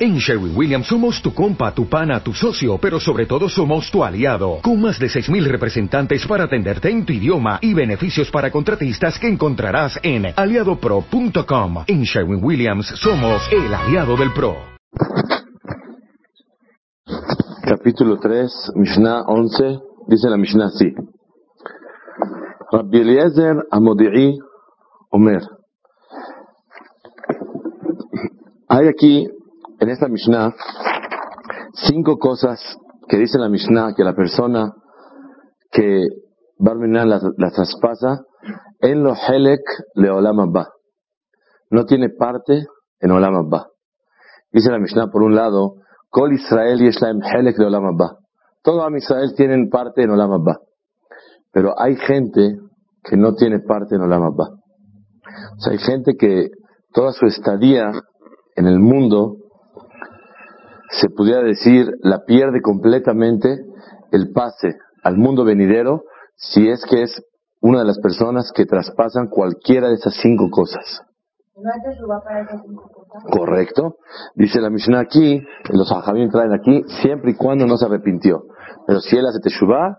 En Sherwin Williams somos tu compa, tu pana, tu socio, pero sobre todo somos tu aliado, con más de 6.000 representantes para atenderte en tu idioma y beneficios para contratistas que encontrarás en aliadopro.com. En Sherwin Williams somos el aliado del PRO. Capítulo 3, Mishnah 11, dice la Mishnah así. Rabbi Eliezer Amodi'i Omer. Hay aquí en esta Mishnah cinco cosas que dice la Mishnah que la persona que Barminan la, la traspasa en lo Helek le Olam. No tiene parte en Olam Abba. Dice la Mishnah por un lado, Kol Israel y Helek de Olam Abba. Todo Am Israel tienen parte en Olam Abba. Pero hay gente que no tiene parte en Olam Abba. O sea, hay gente que toda su estadía en el mundo se pudiera decir, la pierde completamente el pase al mundo venidero si es que es una de las personas que traspasan cualquiera de esas cinco cosas. ¿No hay teshuva para esas cinco cosas? Correcto. Dice la Mishnah aquí, los ajamim traen aquí, siempre y cuando no se arrepintió. Pero si él hace teshuvah,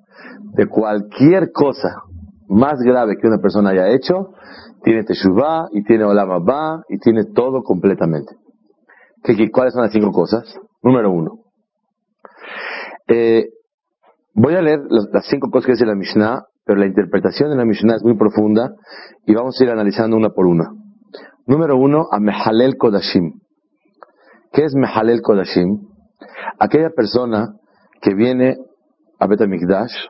de cualquier cosa más grave que una persona haya hecho, tiene teshuvah y tiene olam y tiene todo completamente. ¿Qué, qué, cuáles son las cinco cosas? Número uno. Eh, voy a leer las, cinco cosas que dice la Mishnah, pero la interpretación de la Mishnah es muy profunda y vamos a ir analizando una por una. Número uno, a Mehalel Kodashim. ¿Qué es Mehalel Kodashim? Aquella persona que viene a Betamikdash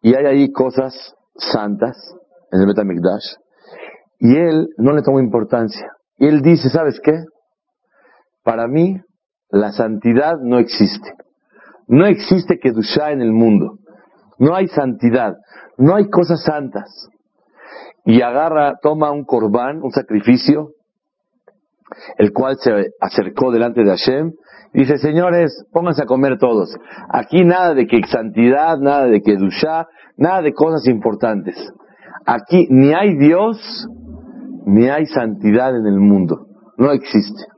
y hay ahí cosas santas en el Betamikdash y él no le toma importancia. Y él dice, ¿sabes qué? Para mí, la santidad no existe. No existe Kedushá en el mundo. No hay santidad. No hay cosas santas. Y agarra, toma un corbán, un sacrificio, el cual se acercó delante de Hashem, y dice, señores, pónganse a comer todos. Aquí nada de que santidad, nada de Kedushá, nada de cosas importantes. Aquí ni hay Dios, ni hay santidad en el mundo. No existe.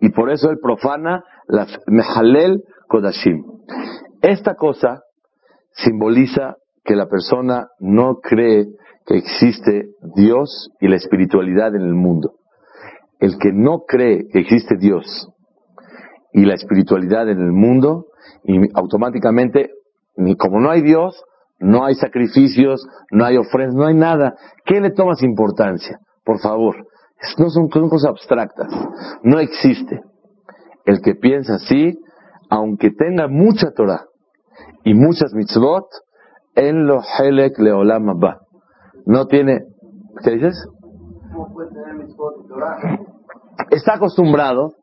Y por eso él profana las Mehalel Kodashim. Esta cosa simboliza que la persona no cree que existe Dios y la espiritualidad en el mundo. El que no cree que existe Dios y la espiritualidad en el mundo, y automáticamente, ni como no hay Dios, no hay sacrificios, no hay ofrendas, no hay nada. ¿Qué le tomas importancia? Por favor, no son, cosas abstractas. No existe. El que piensa así, aunque tenga mucha Torah y muchas mitzvot, en lo helek leolam abba. No tiene, ¿qué dices? Está acostumbrado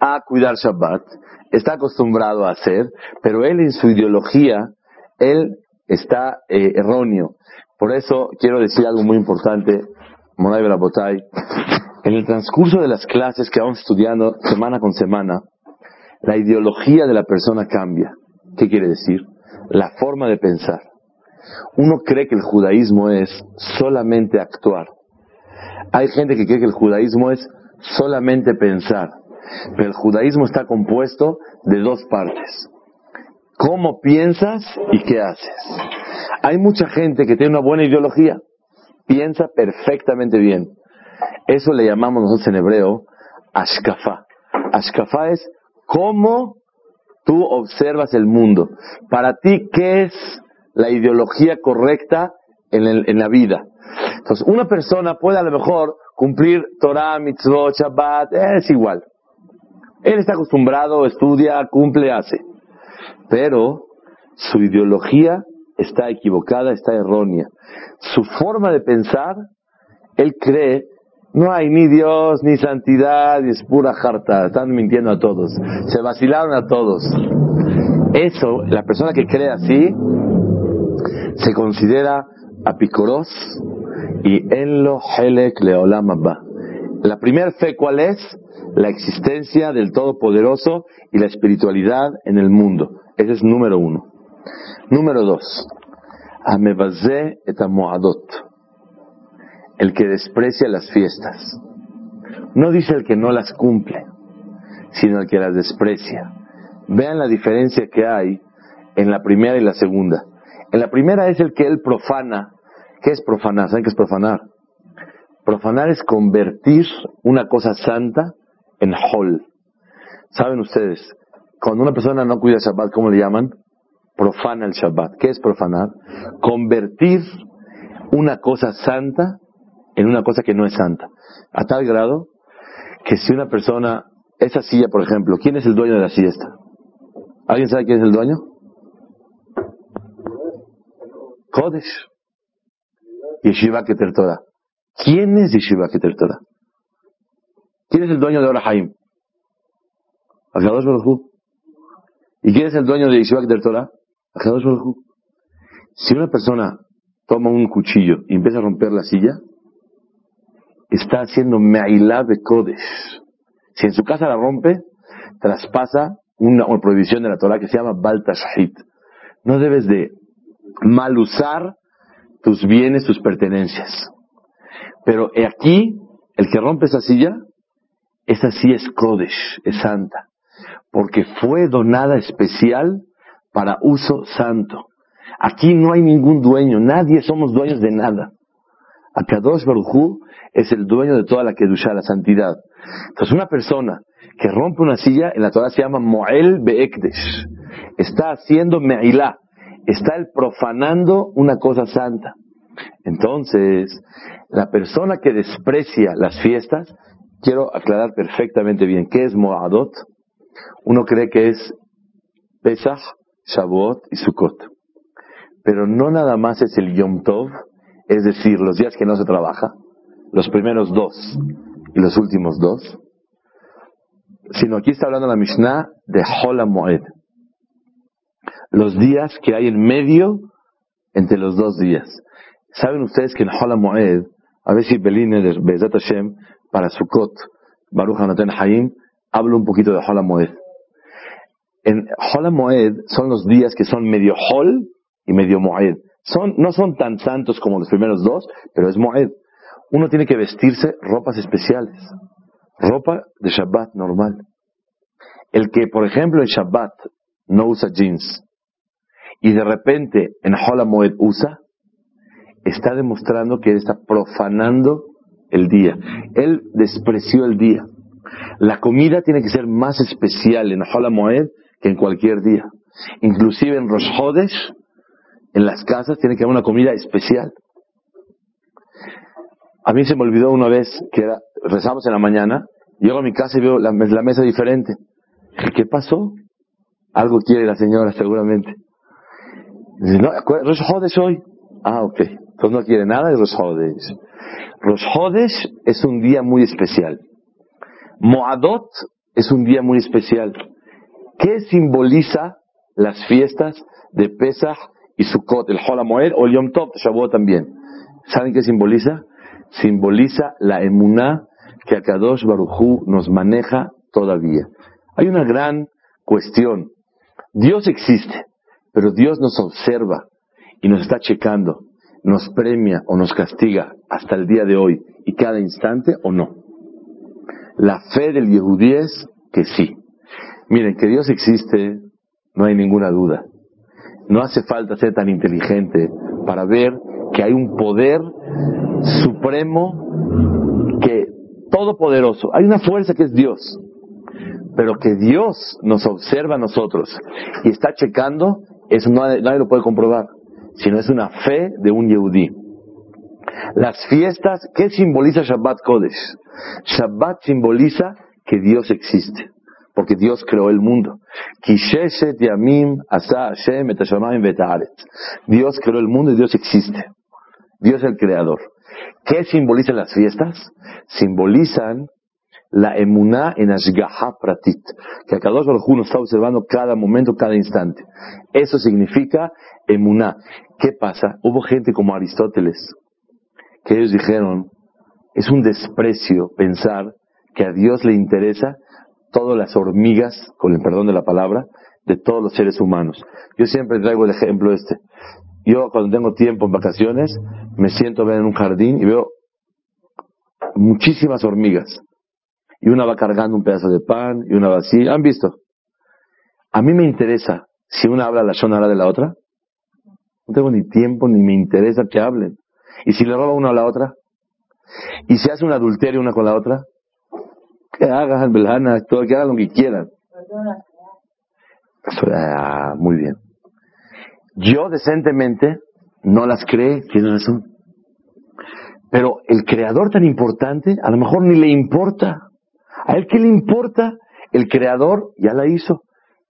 a cuidar Shabbat, está acostumbrado a hacer, pero él en su ideología, él está eh, erróneo. Por eso quiero decir algo muy importante. En el transcurso de las clases que vamos estudiando semana con semana, la ideología de la persona cambia. ¿Qué quiere decir? La forma de pensar. Uno cree que el judaísmo es solamente actuar. Hay gente que cree que el judaísmo es solamente pensar. Pero el judaísmo está compuesto de dos partes. ¿Cómo piensas y qué haces? Hay mucha gente que tiene una buena ideología, piensa perfectamente bien. Eso le llamamos nosotros en hebreo ashkafa. Ashkafa es cómo tú observas el mundo. Para ti, ¿qué es la ideología correcta en la vida? Entonces, una persona puede a lo mejor cumplir Torah, mitzvot, Shabbat, es igual. Él está acostumbrado, estudia, cumple, hace. Pero su ideología está equivocada, está errónea. Su forma de pensar, él cree, no hay ni Dios, ni santidad, es pura jarta, están mintiendo a todos, se vacilaron a todos. Eso, la persona que cree así, se considera apicoros y en lo helek leolam. La primera fe, ¿cuál es? La existencia del Todopoderoso y la espiritualidad en el mundo. Ese es número uno. Número dos, Amebazé et amoadot. El que desprecia las fiestas. No dice el que no las cumple, sino el que las desprecia. Vean la diferencia que hay en la primera y la segunda. En la primera es el que él profana. ¿Qué es profanar? ¿Saben qué es profanar? Profanar es convertir una cosa santa en hol. ¿Saben ustedes? Cuando una persona no cuida Shabbat, ¿cómo le llaman? Profana el Shabbat. ¿Qué es profanar? Convertir una cosa santa en una cosa que no es santa. A tal grado que si una persona, esa silla, por ejemplo, ¿quién es el dueño de la silla esta? ¿Alguien sabe quién es el dueño? Kodesh. Yeshiva Keter Torah. ¿Quién es Yeshiva Keter Torah? ¿Quién es el dueño de Orahaim? ¿Y quién es el dueño de Yeshiva Keter Torah? Si una persona toma un cuchillo y empieza a romper la silla, está haciendo Me'ilá de Kodesh. Si en su casa la rompe, traspasa una, prohibición de la Torah que se llama Baltashahit. No debes de mal usar tus bienes, tus pertenencias. Pero aquí, el que rompe esa silla, esa silla es Kodesh, es santa, porque fue donada especial para uso santo. Aquí no hay ningún dueño, nadie somos dueños de nada. Akadosh Baruj es el dueño de toda la Kedusha, la santidad. Entonces una persona que rompe una silla, en la Torah se llama Moel Beekdesh. Está haciendo Me'ilá, está el profanando una cosa santa. Entonces, la persona que desprecia las fiestas, quiero aclarar perfectamente bien, ¿qué es Moadot? Uno cree que es Pesach, Shavuot y Sukkot. Pero no nada más es el Yom Tov, es decir, los días que no se trabaja, los primeros dos y los últimos dos, sino aquí está hablando la Mishnah de Hola Moed. Los días que hay en medio entre los dos días. Saben ustedes que en Hola Moed, a ver si Beline de Bezat Hashem, para Sukkot, Baruch Hanaten Hayim, hablo un poquito de Hola Moed. En Hola Moed son los días que son medio Hol y medio Moed. Son, no son tan santos como los primeros dos, pero es Moed. Uno tiene que vestirse ropas especiales. Ropa de Shabbat normal. El que, por ejemplo, en Shabbat no usa jeans y de repente en Hola Moed usa, está demostrando que él está profanando el día. Él despreció el día. La comida tiene que ser más especial en Hola Moed que en cualquier día. Inclusive en Rosh Hodesh, en las casas, tiene que haber una comida especial. A mí se me olvidó una vez que era, rezamos en la mañana, llego a mi casa y veo la, mesa diferente. ¿qué pasó? Algo quiere la señora seguramente. Dice, no, Rosh Hodesh hoy. Ah, ok. Entonces no quiere nada de Rosh Hodesh. Rosh Hodesh es un día muy especial. Moadot es un día muy especial. ¿Qué simboliza las fiestas de Pesach y Sukkot, el Hol Moed o el Yom Tov, Shavuot también? ¿Saben qué simboliza? simboliza la emuná que Akadosh Barujú nos maneja todavía. Hay una gran cuestión. Dios existe, pero Dios nos observa y nos está checando, nos premia o nos castiga hasta el día de hoy y cada instante o no. La fe del Yehudí es que sí. Miren, que Dios existe, no hay ninguna duda. No hace falta ser tan inteligente para ver que hay un poder supremo que todopoderoso. Hay una fuerza que es Dios. Pero que Dios nos observa a nosotros y está checando, eso nadie, lo puede comprobar, sino es una fe de un Yehudí. Las fiestas, ¿qué simboliza Shabbat Kodesh? Shabbat simboliza que Dios existe, porque Dios creó el mundo. Dios creó el mundo y Dios existe. Dios es el creador. ¿Qué simbolizan las fiestas? Simbolizan la emuná en Ashgaha Pratit, que Akadosh Baruj nos está observando cada momento, cada instante. Eso significa emuná. ¿Qué pasa? Hubo gente como Aristóteles, que ellos dijeron, es un desprecio pensar que a Dios le interesa todas las hormigas, con el perdón de la palabra, de todos los seres humanos. Yo siempre traigo el ejemplo este. Yo cuando tengo tiempo en vacaciones, me siento ver en un jardín y veo muchísimas hormigas. y una va cargando un pedazo de pan y una va así. ¿Han visto? A mí me interesa si una habla la shonara de la otra. No tengo ni tiempo ni me interesa que hablen. ¿Y si le roba una a la otra? ¿Y si hace un adulterio una con la otra? Que hagan, belana, todo, que hagan lo que quieran. Ah, muy bien. Yo decentemente no las cree, tiene razón. Pero el creador tan importante, a lo mejor ni le importa. ¿A él qué le importa? El creador ya la hizo.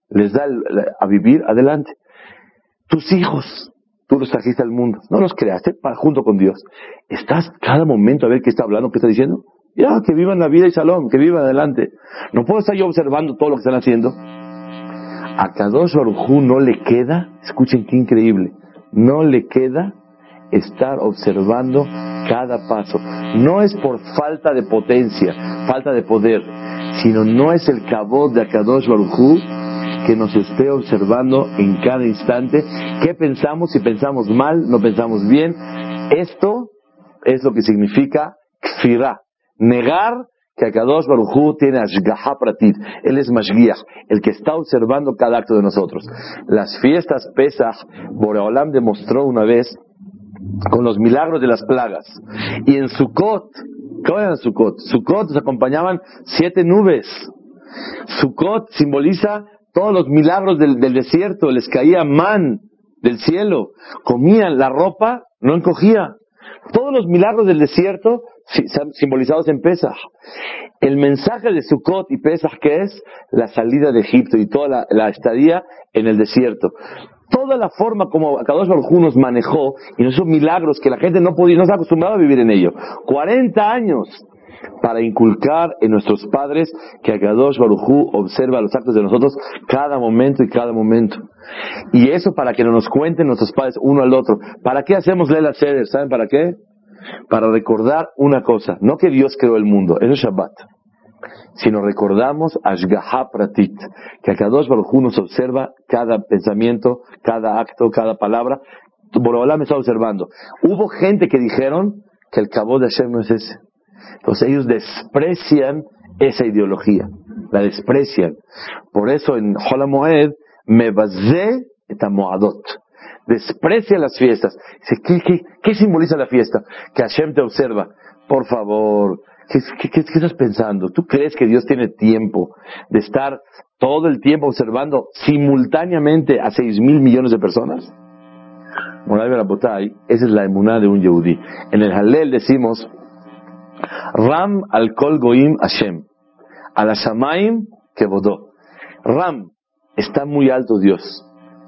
Les da a vivir adelante. Tus hijos, tú los trajiste al mundo. No los creaste para, junto con Dios. Estás cada momento a ver qué está hablando, qué está diciendo. Ya, que vivan la vida y salón, que vivan adelante. No puedo estar yo observando todo lo que están haciendo. A Kadosh Hu no le queda, escuchen qué increíble, no le queda estar observando cada paso. No es por falta de potencia, falta de poder, sino no es el cabot de Akadosh Baruj Hu que nos esté observando en cada instante qué pensamos, si pensamos mal, no pensamos bien. Esto es lo que significa kfirah, negar que Akadosh Baruj Hu tiene Ashgaha Pratit. Él es Mashgiach, el que está observando cada acto de nosotros. Las fiestas Pesach, Boreolam demostró una vez con los milagros de las plagas. Y en Sukkot, ¿qué era Sukkot? Sukkot acompañaban siete nubes. Sukkot simboliza todos los milagros del, del desierto, les caía man del cielo, comían la ropa, no encogía. Todos los milagros del desierto simbolizados en Pesach. El mensaje de Sukkot y Pesach que es la salida de Egipto y toda la, estadía en el desierto. Toda la forma como Kadosh Baruj nos manejó y esos milagros que la gente no podía, no se acostumbraba a vivir en ello. 40 años para inculcar en nuestros padres que Akadosh Baruj Hu observa los actos de nosotros cada momento y cada momento. Y eso para que no nos cuenten nuestros padres uno al otro. ¿Para qué hacemos Lela Seder? ¿Saben para qué? Para recordar una cosa, no que Dios creó el mundo, eso es Shabbat, sino recordamos Ashgaha Pratit, que Akadosh Baruj Hu nos observa cada pensamiento, cada acto, cada palabra. Borobalá me está observando. Hubo gente que dijeron que el cabo de Hashem no es ese. Entonces ellos desprecian esa ideología, la desprecian. Por eso en Holamoed me basé et Moadot. Desprecia las fiestas. Dice, ¿qué, qué, simboliza la fiesta? Que Hashem te observa. Por favor, ¿qué, estás pensando? ¿Tú crees que Dios tiene tiempo de estar todo el tiempo observando simultáneamente a seis mil millones de personas? Moray esa es la emuná de un Yehudí. En el Halel decimos, Ram al Kol Goim Hashem. Al Hashamaim Kevodó. Ram, está muy alto Dios.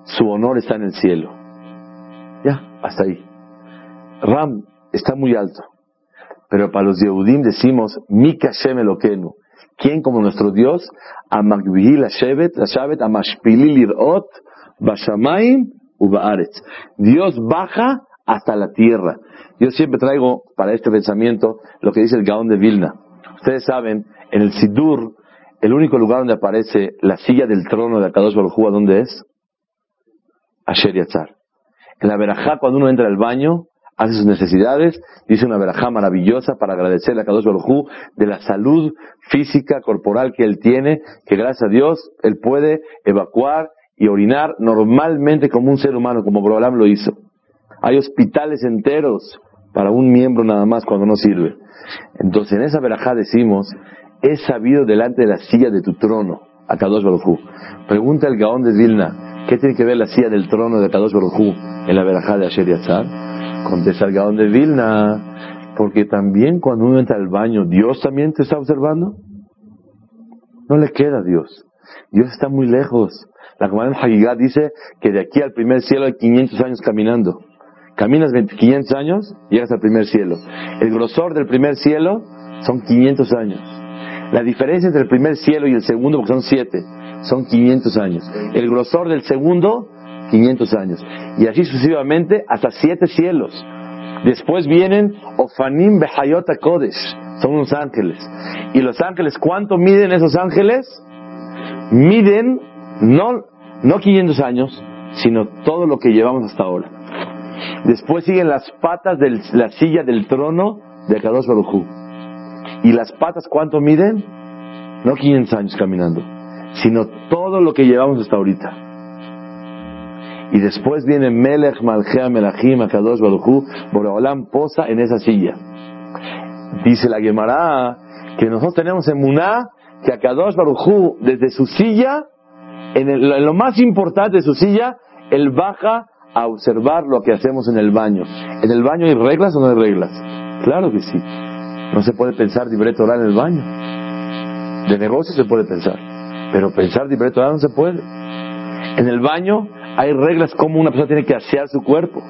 Su honor está en el cielo. Hasta ahí. Ram está muy alto. Pero para los Yehudim decimos, Mika Hashem Elokenu. ¿Quién como nuestro Dios? Amagbihi la Shevet, la Shevet, Amashpili Lirot, Bashamaim Ubaaretz. Dios baja hasta la tierra. Yo siempre traigo para este pensamiento lo que dice el Gaón de Vilna. Ustedes saben, en el Sidur, el único lugar donde aparece la silla del trono de Akadosh Baruj Hu, ¿a ¿dónde es? Asher Yatzar. En la verajá, cuando uno entra al baño, hace sus necesidades, dice una verajá maravillosa para agradecerle a Kadosh Baruj Hu de la salud física, corporal que él tiene, que gracias a Dios él puede evacuar y orinar normalmente como un ser humano, como Borolam lo hizo. Hay hospitales enteros para un miembro nada más cuando no sirve. Entonces en esa verajá decimos, es sabido delante de la silla de tu trono, a Kadosh Baruj Hu. Pregunta el Gaón de Vilna, ¿qué tiene que ver la silla del trono de Kadosh Baruj Hu en la verajá de Asher Yatzar? Contesta el Gaón de Vilna, porque también cuando uno entra al baño, ¿Dios también te está observando? No le queda a Dios. Dios está muy lejos. La Gemara en Hagigah dice que de aquí al primer cielo hay 500 años caminando. Caminas 20 500 años, llegas al primer cielo. El grosor del primer cielo son 500 años. La diferencia entre el primer cielo y el segundo, porque son 7, son 500 años. El grosor del segundo, 500 años. Y así sucesivamente hasta 7 cielos. Después vienen Ofanim Behayota Kodesh, son unos ángeles. Y los ángeles, ¿cuánto miden esos ángeles? Miden no, no 500 años, sino todo lo que llevamos hasta ahora. Después siguen las patas de la silla del trono de Kadosh Baruj. ¿Y las patas cuánto miden? No 500 años caminando, sino todo lo que llevamos hasta ahorita. Y después viene Melech, Malchea, Melachim, Akadosh, Baruchu, Boreolam posa en esa silla. Dice la Gemara que nosotros tenemos en Muná que Akadosh Baruchu, desde su silla, en, en, lo más importante de su silla, él baja a observar lo que hacemos en el baño. ¿En el baño hay reglas o no hay reglas? Claro que sí. No se puede pensar libreto oral en el baño. De negocio se puede pensar, pero pensar oral no se puede. En el baño hay reglas como una persona tiene que asear su cuerpo.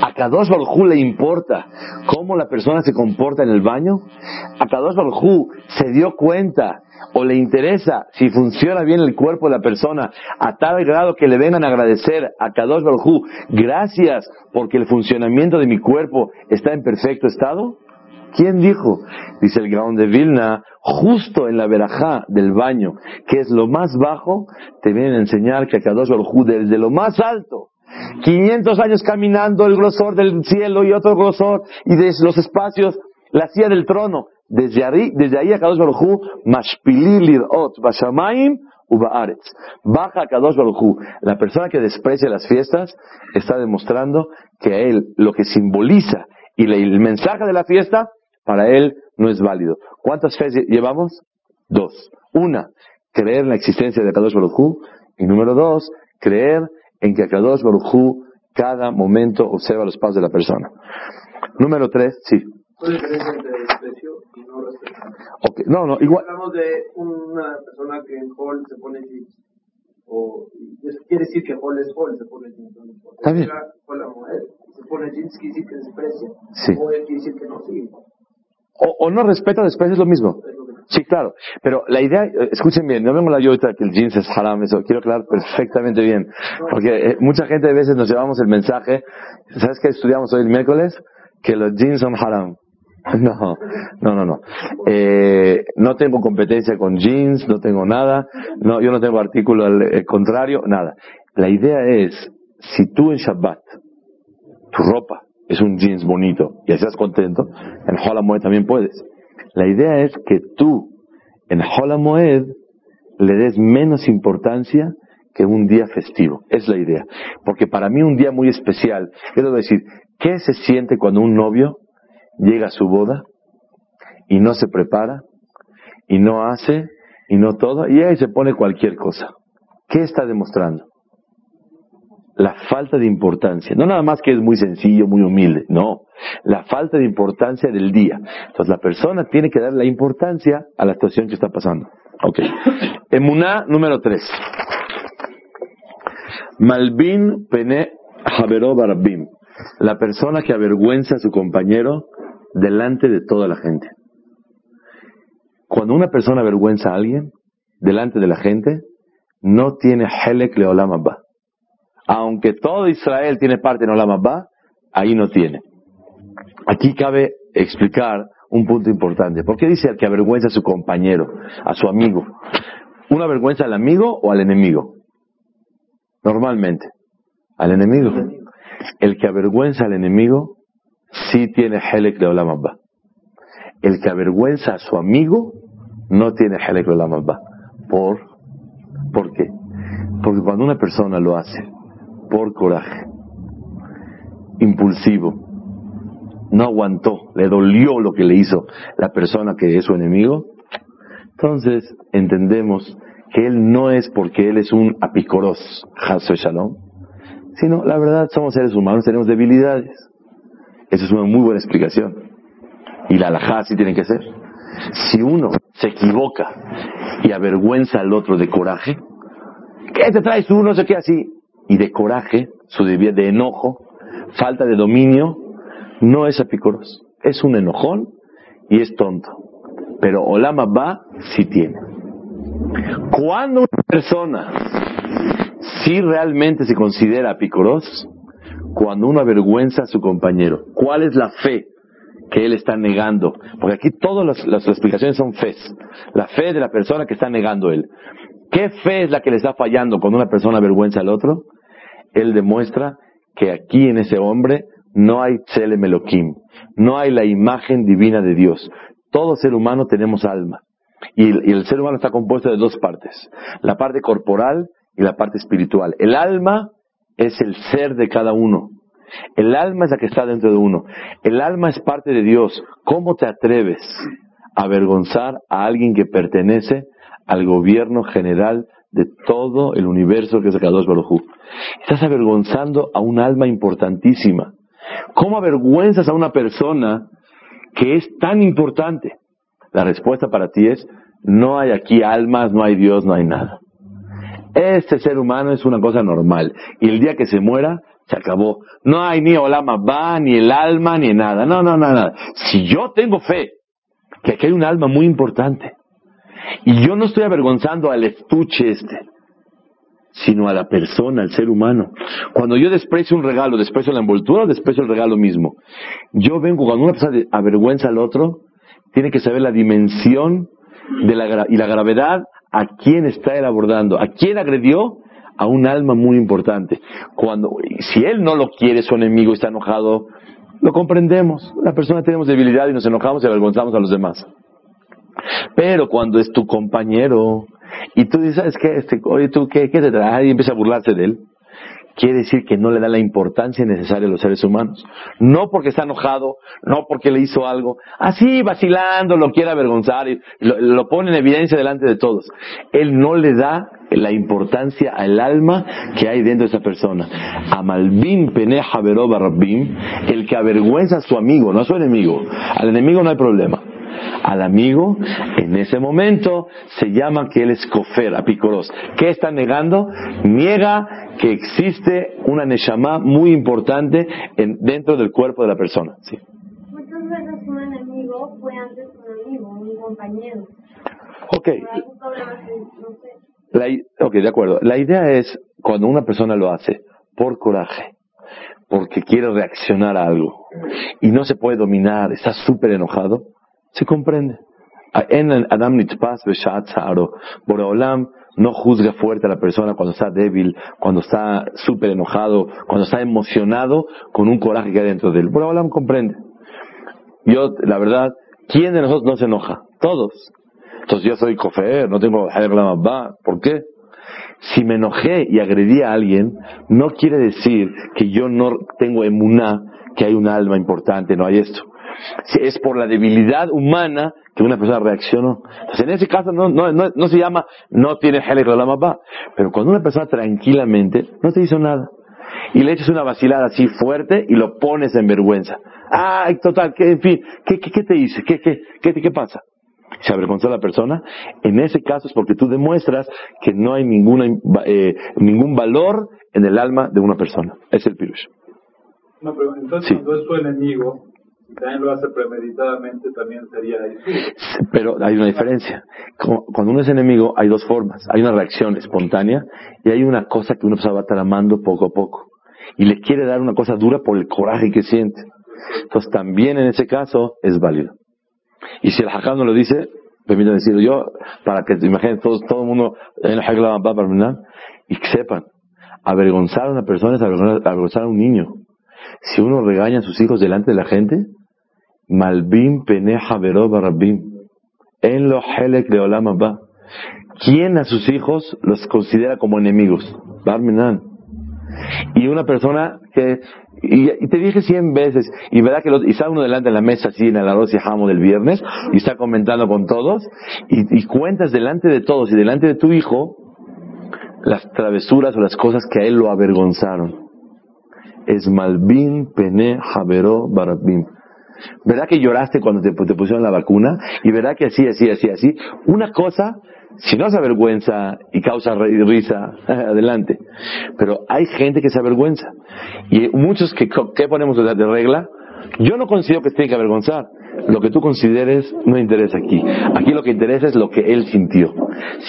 A Kadosh Baruj le importa cómo la persona se comporta en el baño. A Kadosh Baruj se dio cuenta o le interesa si funciona bien el cuerpo de la persona a tal grado que le vengan a agradecer a Kadosh Baruj gracias porque el funcionamiento de mi cuerpo está en perfecto estado. ¿Quién dijo? Dice el Gaón de Vilna, justo en la verajá del baño, que es lo más bajo, te vienen a enseñar que a Kadosh Baruj desde lo más alto, 500 años caminando el grosor del cielo y otro grosor y desde los espacios, la silla del trono, desde ahí, desde ahí a Kadosh Baruj mashpili ot bashamaim ubaaretz. Baja a Kadosh Baruj La persona que desprecia las fiestas está demostrando que a él lo que simboliza y el mensaje de la fiesta para él no es válido. ¿Cuántas fe llevamos? Dos. Una, creer en la existencia de Kadosh Baruj y número dos, creer en que Kadosh Baruj cada momento observa los pasos de la persona. Número tres, sí. ¿Cuál es la diferencia entre desprecio y no respeto? Okay. No, no, igual. Hablamos de una persona que en hall se pone jeans. O, quiere decir que hall es hall, se pone jeans. Está bien. Hall a moed, se pone jeans, quiere decir que desprecia. Sí. O quiere decir que no sigue. O, no respeta, después es lo mismo. Sí, claro. Pero la idea, eh, escuchen bien, no vengo la yo que el jeans es haram, eso quiero aclarar perfectamente bien. Porque eh, mucha gente a veces nos llevamos el mensaje, ¿sabes qué estudiamos hoy el miércoles? Que los jeans son haram. No, no, no, no. Eh, no tengo competencia con jeans, no tengo nada, no, yo no tengo artículo al eh, contrario, nada. La idea es, si tú en Shabbat, tu ropa es un jeans bonito y estás contento, en Hola Moed también puedes. La idea es que tú en Hola Moed le des menos importancia que un día festivo. Es la idea. Porque para mí un día muy especial, debo decir, ¿qué se siente cuando un novio llega a su boda y no se prepara y no hace y no todo y ahí se pone cualquier cosa? ¿Qué está demostrando? La falta de importancia. No nada más que es muy sencillo, muy humilde. No. La falta de importancia del día. Entonces la persona tiene que dar la importancia a la situación que está pasando. Ok. Emuná número 3. Malvin pene Javero Barabim. La persona que avergüenza a su compañero delante de toda la gente. Cuando una persona avergüenza a alguien delante de la gente, no tiene Helek Leolam. Aunque todo Israel tiene parte en Olam Abba, ahí no tiene. Aquí cabe explicar un punto importante. ¿Por qué dice el que avergüenza a su compañero, a su amigo? ¿Una vergüenza al amigo o al enemigo? Normalmente, al enemigo. El que avergüenza al enemigo sí tiene Helek de Olam Abba. El que avergüenza a su amigo no tiene Helek de Olam Abba. ¿Por? ¿Por qué? Porque cuando una persona lo hace por coraje, impulsivo, no aguantó, le dolió lo que le hizo la persona que es su enemigo, entonces entendemos que él no es porque él es un apicoros, Hasso Shalom, sino la verdad somos seres humanos, tenemos debilidades. Esa es una muy buena explicación. Y la alajá sí tiene que ser. Si uno se equivoca y avergüenza al otro de coraje, ¿qué te traes tú? No sé qué así. Y de coraje, su de, enojo, falta de dominio, no es apicoros. Es un enojón y es tonto. Pero Olama va sí tiene. Cuando una persona sí realmente se considera apicoros, cuando uno avergüenza a su compañero, ¿cuál es la fe que él está negando? Porque aquí todas las, las explicaciones son fe. La fe de la persona que está negando él. ¿Qué fe es la que le está fallando cuando una persona avergüenza al otro? Él demuestra que aquí en ese hombre no hay Tselem Elohim, no hay la imagen divina de Dios. Todo ser humano tenemos alma. Y el, y el ser humano está compuesto de dos partes, la parte corporal y la parte espiritual. El alma es el ser de cada uno. El alma es la que está dentro de uno. El alma es parte de Dios. ¿Cómo te atreves a avergonzar a alguien que pertenece al gobierno general de todo el universo que es el Kadosh Baruj Estás avergonzando a un alma importantísima. ¿Cómo avergüenzas a una persona que es tan importante? La respuesta para ti es, no hay aquí almas, no hay Dios, no hay nada. Este ser humano es una cosa normal. Y el día que se muera, se acabó. No hay ni Olama va, ni el alma, ni nada. No, no, no, nada. Si yo tengo fe que aquí hay un alma muy importante, y yo no estoy avergonzando al estuche este, sino a la persona, al ser humano. Cuando yo desprecio un regalo, desprecio la envoltura desprecio el regalo mismo. Yo vengo, cuando una persona avergüenza al otro, tiene que saber la dimensión de la, y la gravedad a quién está él abordando, a quién agredió a un alma muy importante. Cuando, si él no lo quiere, su enemigo está enojado, lo comprendemos. La persona tenemos debilidad y nos enojamos y avergonzamos a los demás. Pero cuando es tu compañero y tú dices, ¿sabes qué? Este, oye, ¿tú qué, qué te trae? Y empieza a burlarse de él. Quiere decir que no le da la importancia necesaria a los seres humanos. No porque está enojado, no porque le hizo algo. Así, vacilando, lo quiere avergonzar y lo, pone en evidencia delante de todos. Él no le da la importancia al alma que hay dentro de esa persona. Amalbim peneja veroba rabbim, el que avergüenza a su amigo, no a su enemigo. Al enemigo no hay problema al amigo, en ese momento se llama que él es kofer, apicoros. ¿Qué está negando? Niega que existe una neshama muy importante en, dentro del cuerpo de la persona. ¿sí? Muchas veces un enemigo fue antes un amigo, un compañero. Ok, la ok, de acuerdo. La idea es cuando una persona lo hace por coraje, porque quiere reaccionar a algo y no se puede dominar, está súper enojado, se comprende. A- En Adam Boreolam no juzga fuerte a la persona cuando está débil, cuando está súper enojado, cuando está emocionado con un coraje que hay dentro de él. Boreolam comprende. Yo, la verdad, ¿quién de nosotros no se enoja? Todos. Entonces yo soy cofer, no tengo. ¿Por qué? Si me enojé y agredí a alguien, no quiere decir que yo no tengo emuná, que hay un alma importante, no hay esto. Es por la debilidad humana que una persona reaccionó. Entonces en ese caso no, no, no, no se llama, no tiene ba. Pero cuando una persona tranquilamente no te hizo nada y le echas una vacilada así fuerte y lo pones en vergüenza. Ay, total, que, en fin, ¿qué, qué, qué te hice? ¿Qué, qué, qué, qué pasa? Se avergonzó la persona. En ese caso es porque tú demuestras que no hay ninguna, eh, ningún valor en el alma de una persona. Es el pirush. No, pero entonces Sí. cuando es tu enemigo, y también lo hace premeditadamente, también sería ahí. Pero hay una diferencia. Cuando uno es enemigo hay dos formas. Hay una reacción espontánea y hay una cosa que uno se va tramando poco a poco. Y le quiere dar una cosa dura por el coraje que siente. Entonces también en ese caso es válido. Y si el hajam no lo dice, permítanme decirlo yo, para que imaginen todos, todo el mundo en el y que sepan, avergonzar a una persona es avergonzar a un niño. Si uno regaña a sus hijos delante de la gente, malbim peneja veroba rabbim, en lo helek de olam. ¿Quién a sus hijos los considera como enemigos? Barminan. Y una persona que, y, te dije cien veces, y verdad que los, y está uno delante de la mesa así en el arroz y jamo del viernes, y está comentando con todos, y, cuentas delante de todos y delante de tu hijo, las travesuras o las cosas que a él lo avergonzaron. Es Malbin Pene Javeró Barabim. ¿Verdad que lloraste cuando te, te pusieron la vacuna? Y verdad que así, así, así, así. Una cosa, si no se avergüenza y causa risa, adelante. Pero hay gente que se avergüenza. Y muchos que, ¿qué ponemos de regla? Yo no considero que se tiene que avergonzar. Lo que tú consideres no interesa aquí. Aquí lo que interesa es lo que él sintió.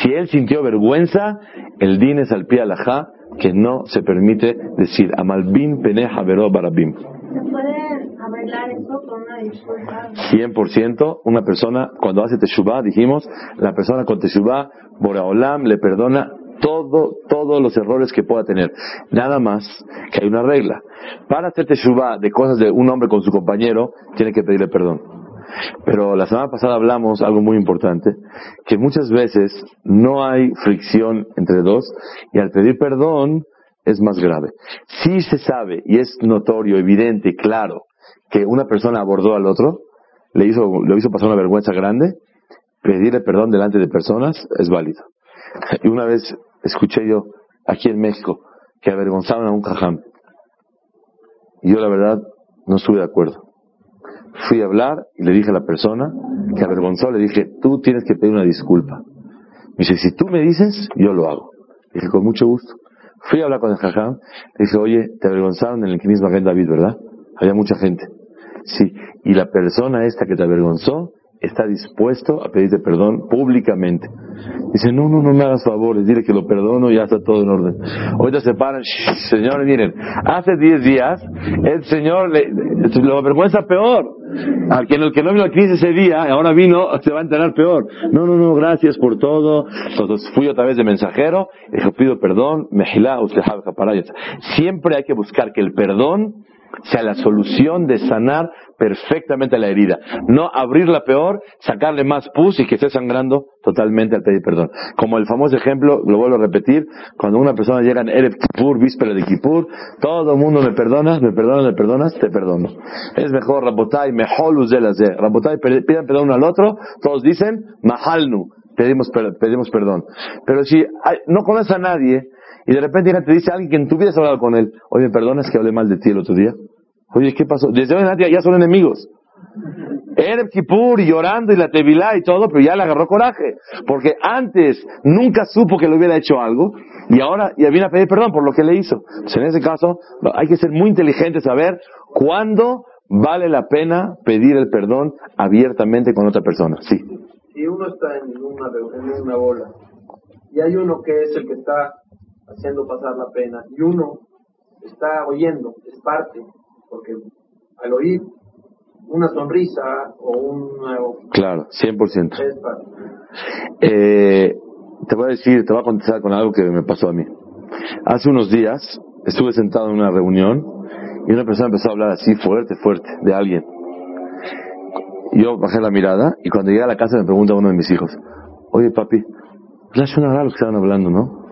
Si él sintió vergüenza, el din es al pie alajá que no se permite decir amalbin peneja veró barabim. Se puede arreglar eso con una disculpa. 100% una persona cuando hace teshuvah, dijimos, la persona con teshuvah, Boraolam le perdona todo, todos los errores que pueda tener. Nada más que hay una regla. Para hacer teshuvah de cosas de un hombre con su compañero, tiene que pedirle perdón. Pero la semana pasada hablamos algo muy importante, que muchas veces no hay fricción entre dos y al pedir perdón es más grave. Si se sabe y es notorio, evidente, claro, que una persona abordó al otro, le hizo, le hizo pasar una vergüenza grande, pedirle perdón delante de personas es válido. Y una vez escuché yo aquí en México que avergonzaban a un cajam. Y yo la verdad no estuve de acuerdo. Fui a hablar y le dije a la persona que avergonzó, le dije, tú tienes que pedir una disculpa. Me dice, si tú me dices, yo lo hago. dije, con mucho gusto. Fui a hablar con el jajam, le dije, oye, te avergonzaron en el Knis Magen David, ¿verdad? Había mucha gente. Sí, y la persona esta que te avergonzó está dispuesto a pedirte perdón públicamente. Dice, no, no, no me hagas favores, dile que lo perdono y ya está todo en orden. Ahorita se paran, "Shh, señores, miren, hace 10 días el señor le, lo avergüenza peor. Al que, el que no vino a crisis ese día, ahora vino, se va a enterar peor. No, no, no, gracias por todo. Entonces fui otra vez de mensajero, y pido perdón, mejilá, usted Siempre hay que buscar que el perdón sea la solución de sanar perfectamente la herida. No abrirla peor, sacarle más pus y que esté sangrando totalmente al pedir perdón. Como el famoso ejemplo, lo vuelvo a repetir, cuando una persona llega en Erev Kippur, víspera de Kippur, todo el mundo me perdonas, me perdonas, me perdonas, te perdono. Es mejor Rabotai, mejor de Rabotai, pidan perdón uno al otro, todos dicen, Mahalnu, pedimos, pedimos perdón. Pero si no conoces a nadie, y de repente te dice alguien que en tu vida has hablado con él, oye, ¿me perdonas que hablé mal de ti el otro día? Oye, ¿qué pasó? Desde hoy en adelante ya son enemigos. Erev Kippur y llorando y la Tevilá y todo, pero ya le agarró coraje. Porque antes nunca supo que le hubiera hecho algo y ahora ya viene a pedir perdón por lo que le hizo. Entonces, en ese caso, hay que ser muy inteligente, saber cuándo vale la pena pedir el perdón abiertamente con otra persona. Sí. Si uno está en una, en una bola y hay uno que es el que está haciendo pasar la pena y uno está oyendo, es parte, porque al oír una sonrisa o una Claro, 100%. es parte. Eh, te voy a decir, te voy a contestar con algo que me pasó a mí. Hace unos días estuve sentado en una reunión y una persona empezó a hablar así fuerte, fuerte, de alguien. Yo bajé la mirada y cuando llegué a la casa me pregunta uno de mis hijos, oye papi, ya suena lo que estaban hablando, ¿no?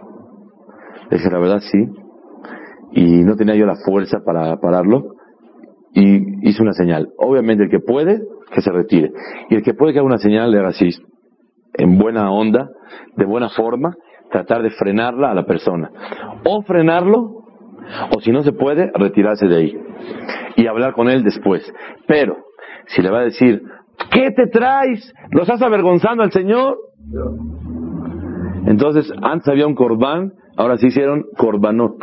Dije, la verdad sí. Y no tenía yo la fuerza para pararlo y hice una señal. Obviamente el que puede, que se retire. Y el que puede que haga una señal, le haga así, en buena onda, de buena forma, tratar de frenarla a la persona. O frenarlo, o si no se puede, retirarse de ahí. Y hablar con él después. Pero, si le va a decir, ¿qué te traes? ¿Lo estás avergonzando al Señor? Entonces, antes había un corbán, ahora se hicieron corbanot.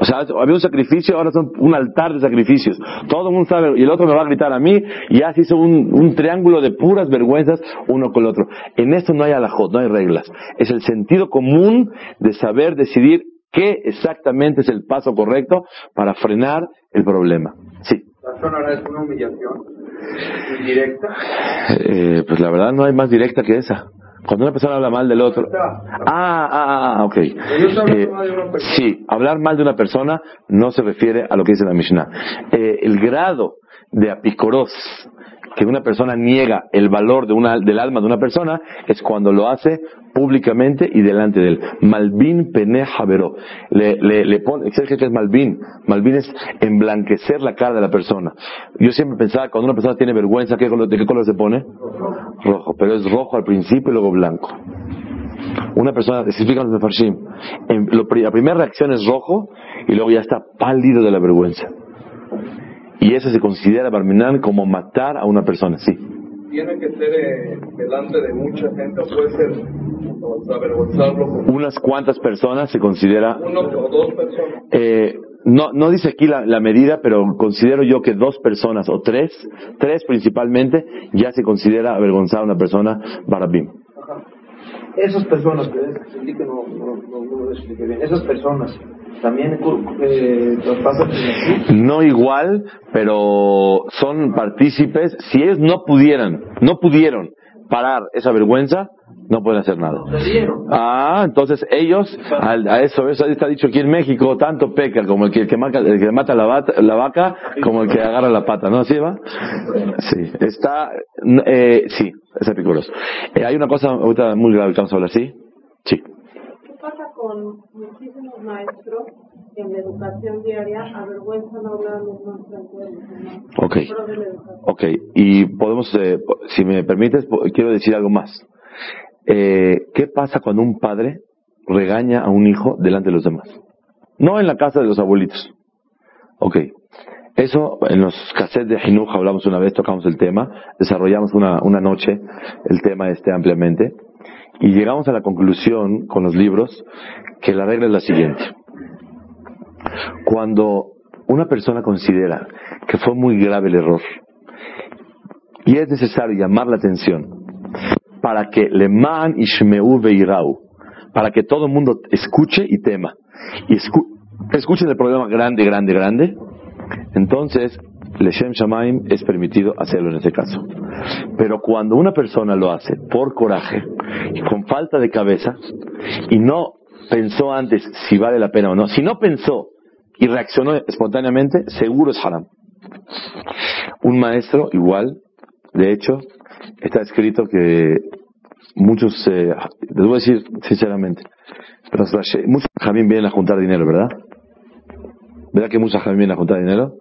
O sea, había un sacrificio, ahora son un altar de sacrificios. Todo el mundo sabe, y el otro me va a gritar a mí, y ya se hizo un, un triángulo de puras vergüenzas uno con el otro. En esto no hay alajot, no hay reglas. Es el sentido común de saber decidir qué exactamente es el paso correcto para frenar el problema. Sí. La es una humillación indirecta. Eh, pues la verdad no hay más directa que esa. Cuando una persona habla mal del otro. Ah, ah, ah, ok. estoy hablando Eh, sí, hablar mal de una persona no se refiere a lo que dice la Mishnah. Eh, el grado de apicoros que una persona niega el valor de una, del alma de una persona es cuando lo hace públicamente y delante de él. Malvin pene javero. Le, le, le pone, ¿sabes qué es Malvin? Malvin es emblanquecer la cara de la persona. Yo siempre pensaba, cuando una persona tiene vergüenza, ¿qué ¿de qué color se pone? Rojo. Pero es rojo al principio y luego blanco. Una persona, explican los mefarshim, la primera reacción es rojo y luego ya está pálido de la vergüenza. Y eso se considera, Barminan, como matar a una persona, sí. ¿Tiene que ser eh, delante de mucha gente puede ser avergonzarlo Unas cuantas personas se considera uno o dos personas? Eh, no, no dice aquí la, la medida, pero considero yo que dos personas o tres, tres principalmente, ya se considera avergonzar a una persona barabim. Esas personas, que entendí que no, no, no, no lo expliqué bien, esas personas también eh, traspasan. No igual, pero son partícipes. Si ellos no pudieran, no pudieron parar esa vergüenza, no pueden hacer nada. Ah, entonces ellos, al- a eso, eso está dicho aquí en México, tanto peca como el que, el que mata, el que mata la, bata- la vaca, como el que agarra la pata, ¿no? ¿Así? Sí, está, eh, sí, es riguroso. Eh, hay una cosa muy grave que vamos a hablar, ¿sí? Sí. ¿Qué pasa con muchísimos maestros en la educación diaria avergüenzan a hablar a los más tranquilos? Ok. Ok, y podemos, eh, si me permites, quiero decir algo más. Eh, ¿Qué pasa cuando un padre regaña a un hijo delante de los demás? No en la casa de los abuelitos. Ok. Eso, en los cassettes de Jinuj hablamos una vez, tocamos el tema, desarrollamos una, una noche el tema este ampliamente, y llegamos a la conclusión con los libros que la regla es la siguiente. Cuando una persona considera que fue muy grave el error, y es necesario llamar la atención para que le man ishmeu veirau, para que todo el mundo escuche y tema, y escu- escuchen el problema grande, grande, grande, entonces Leshem Shamaim es permitido hacerlo en ese caso. Pero cuando una persona lo hace por coraje y con falta de cabeza y no pensó antes si vale la pena o no, si no pensó y reaccionó espontáneamente, seguro es haram. Un maestro igual, de hecho, está escrito que muchos, eh, les voy a decir sinceramente, muchos jamín vienen a juntar dinero, ¿verdad? ¿Verdad que muchos jamín vienen a juntar dinero?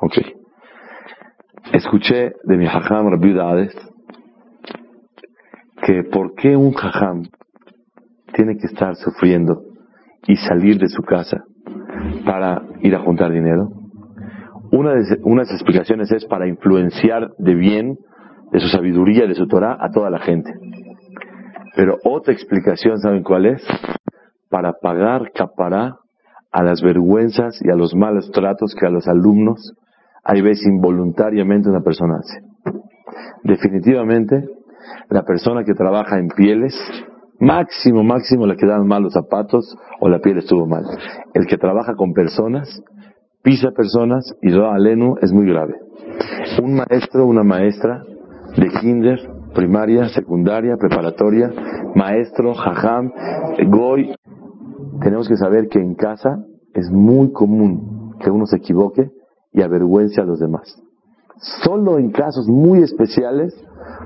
Ok. Escuché de mi jajam Rabbi Hades que por qué un jajam tiene que estar sufriendo y salir de su casa para ir a juntar dinero. Una de, una explicaciones es para influenciar de bien, de su sabiduría, de su Torah a toda la gente. Pero otra explicación, ¿saben cuál es? Para pagar capará a las vergüenzas y a los malos tratos que a los alumnos hay veces involuntariamente una persona hace. Definitivamente, la persona que trabaja en pieles, máximo, máximo le quedan mal los zapatos o la piel estuvo mal. El que trabaja con personas, pisa personas y lo alenu es muy grave. Un maestro, una maestra de kinder, primaria, secundaria, preparatoria, maestro, jajam, goy, tenemos que saber que en casa es muy común que uno se equivoque y avergüence a los demás. Solo en casos muy especiales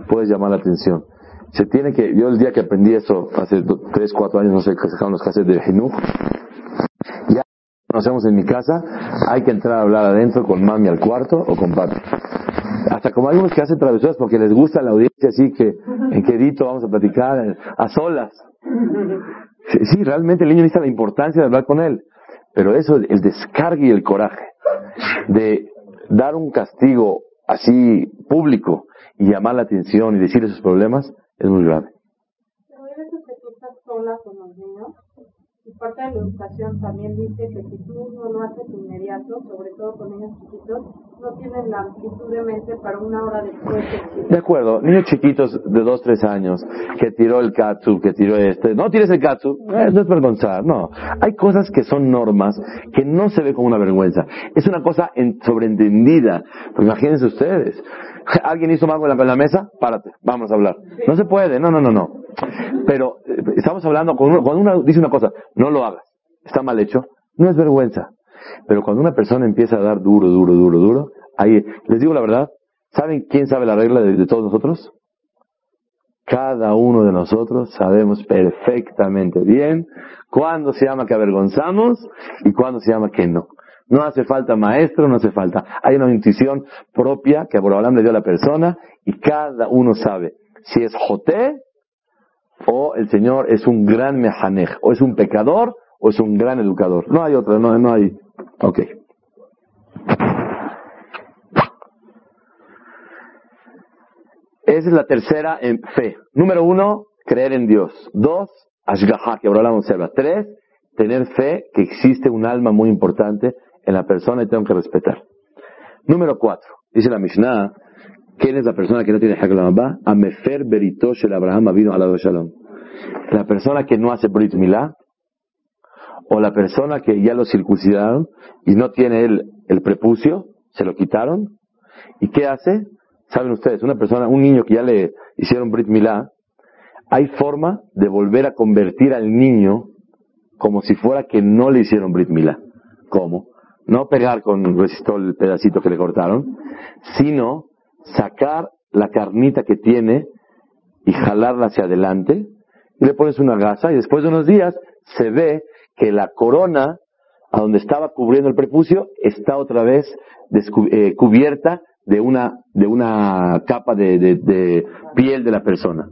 puedes llamar la atención. Se tiene que, yo el día que aprendí eso, hace 3, 4 años, no sé, que sacaron los cassettes de Jinuj, ya conocemos en mi casa, hay que entrar a hablar adentro con mami al cuarto o con papi. Hasta como hay unos que hacen travesuras porque les gusta la audiencia, así que en quedito vamos a platicar a solas. Sí, sí, realmente el niño necesita la importancia de hablar con él. Pero eso, el descargue y el coraje de dar un castigo así público y llamar la atención y decirle sus problemas es muy grave. Pero hay veces que tú estás sola con los niños y parte de la educación también dice que si tú no lo haces inmediato, sobre todo con niños chiquitos, no tienen la amplitud de mente para una hora después. De acuerdo, niños chiquitos de 2, 3 años que tiró el katsu, que tiró este, no tires el katsu, eh, no es vergonzar, no. Hay cosas que son normas que no se ve como una vergüenza. Es una cosa en- sobreentendida. Pues imagínense ustedes. ¿Alguien hizo la, en la mesa? Párate, vamos a hablar. No se puede, no, no, no, no. Pero eh, estamos hablando, cuando uno, cuando uno dice una cosa, no lo hagas, está mal hecho, no es vergüenza. Pero cuando una persona empieza a dar duro, duro, duro, duro, ahí, les digo la verdad, ¿saben quién sabe la regla de, todos nosotros? Cada uno de nosotros sabemos perfectamente bien cuándo se llama que avergonzamos y cuándo se llama que no. No hace falta maestro, no hace falta. Hay una intuición propia que Borobalam le dio la persona y cada uno sabe si es Joté o el Señor es un gran mejanej, o es un pecador o es un gran educador. No hay otra, no hay. Ok. Esa es la tercera en fe. Número uno, creer en Dios. Dos, ashgaha, que ahora la observa. Tres, tener fe que existe un alma muy importante en la persona y tengo que respetar. Número cuatro, dice la Mishnah, ¿quién es la persona que no tiene Haglamabá? Amefer beritosh el Abraham vino al shalom. La persona que no hace Brit Milá, o la persona que ya lo circuncidaron y no tiene el, el prepucio, se lo quitaron, ¿y qué hace? Saben ustedes, una persona, un niño que ya le hicieron Brit Milá, hay forma de volver a convertir al niño como si fuera que no le hicieron Brit Milá. ¿Cómo? No pegar con resistol el pedacito que le cortaron, sino sacar la carnita que tiene y jalarla hacia adelante, y le pones una gasa, y después de unos días se ve que la corona, a donde estaba cubriendo el prepucio, está otra vez eh, cubierta de una, de una capa de, de, piel de la persona.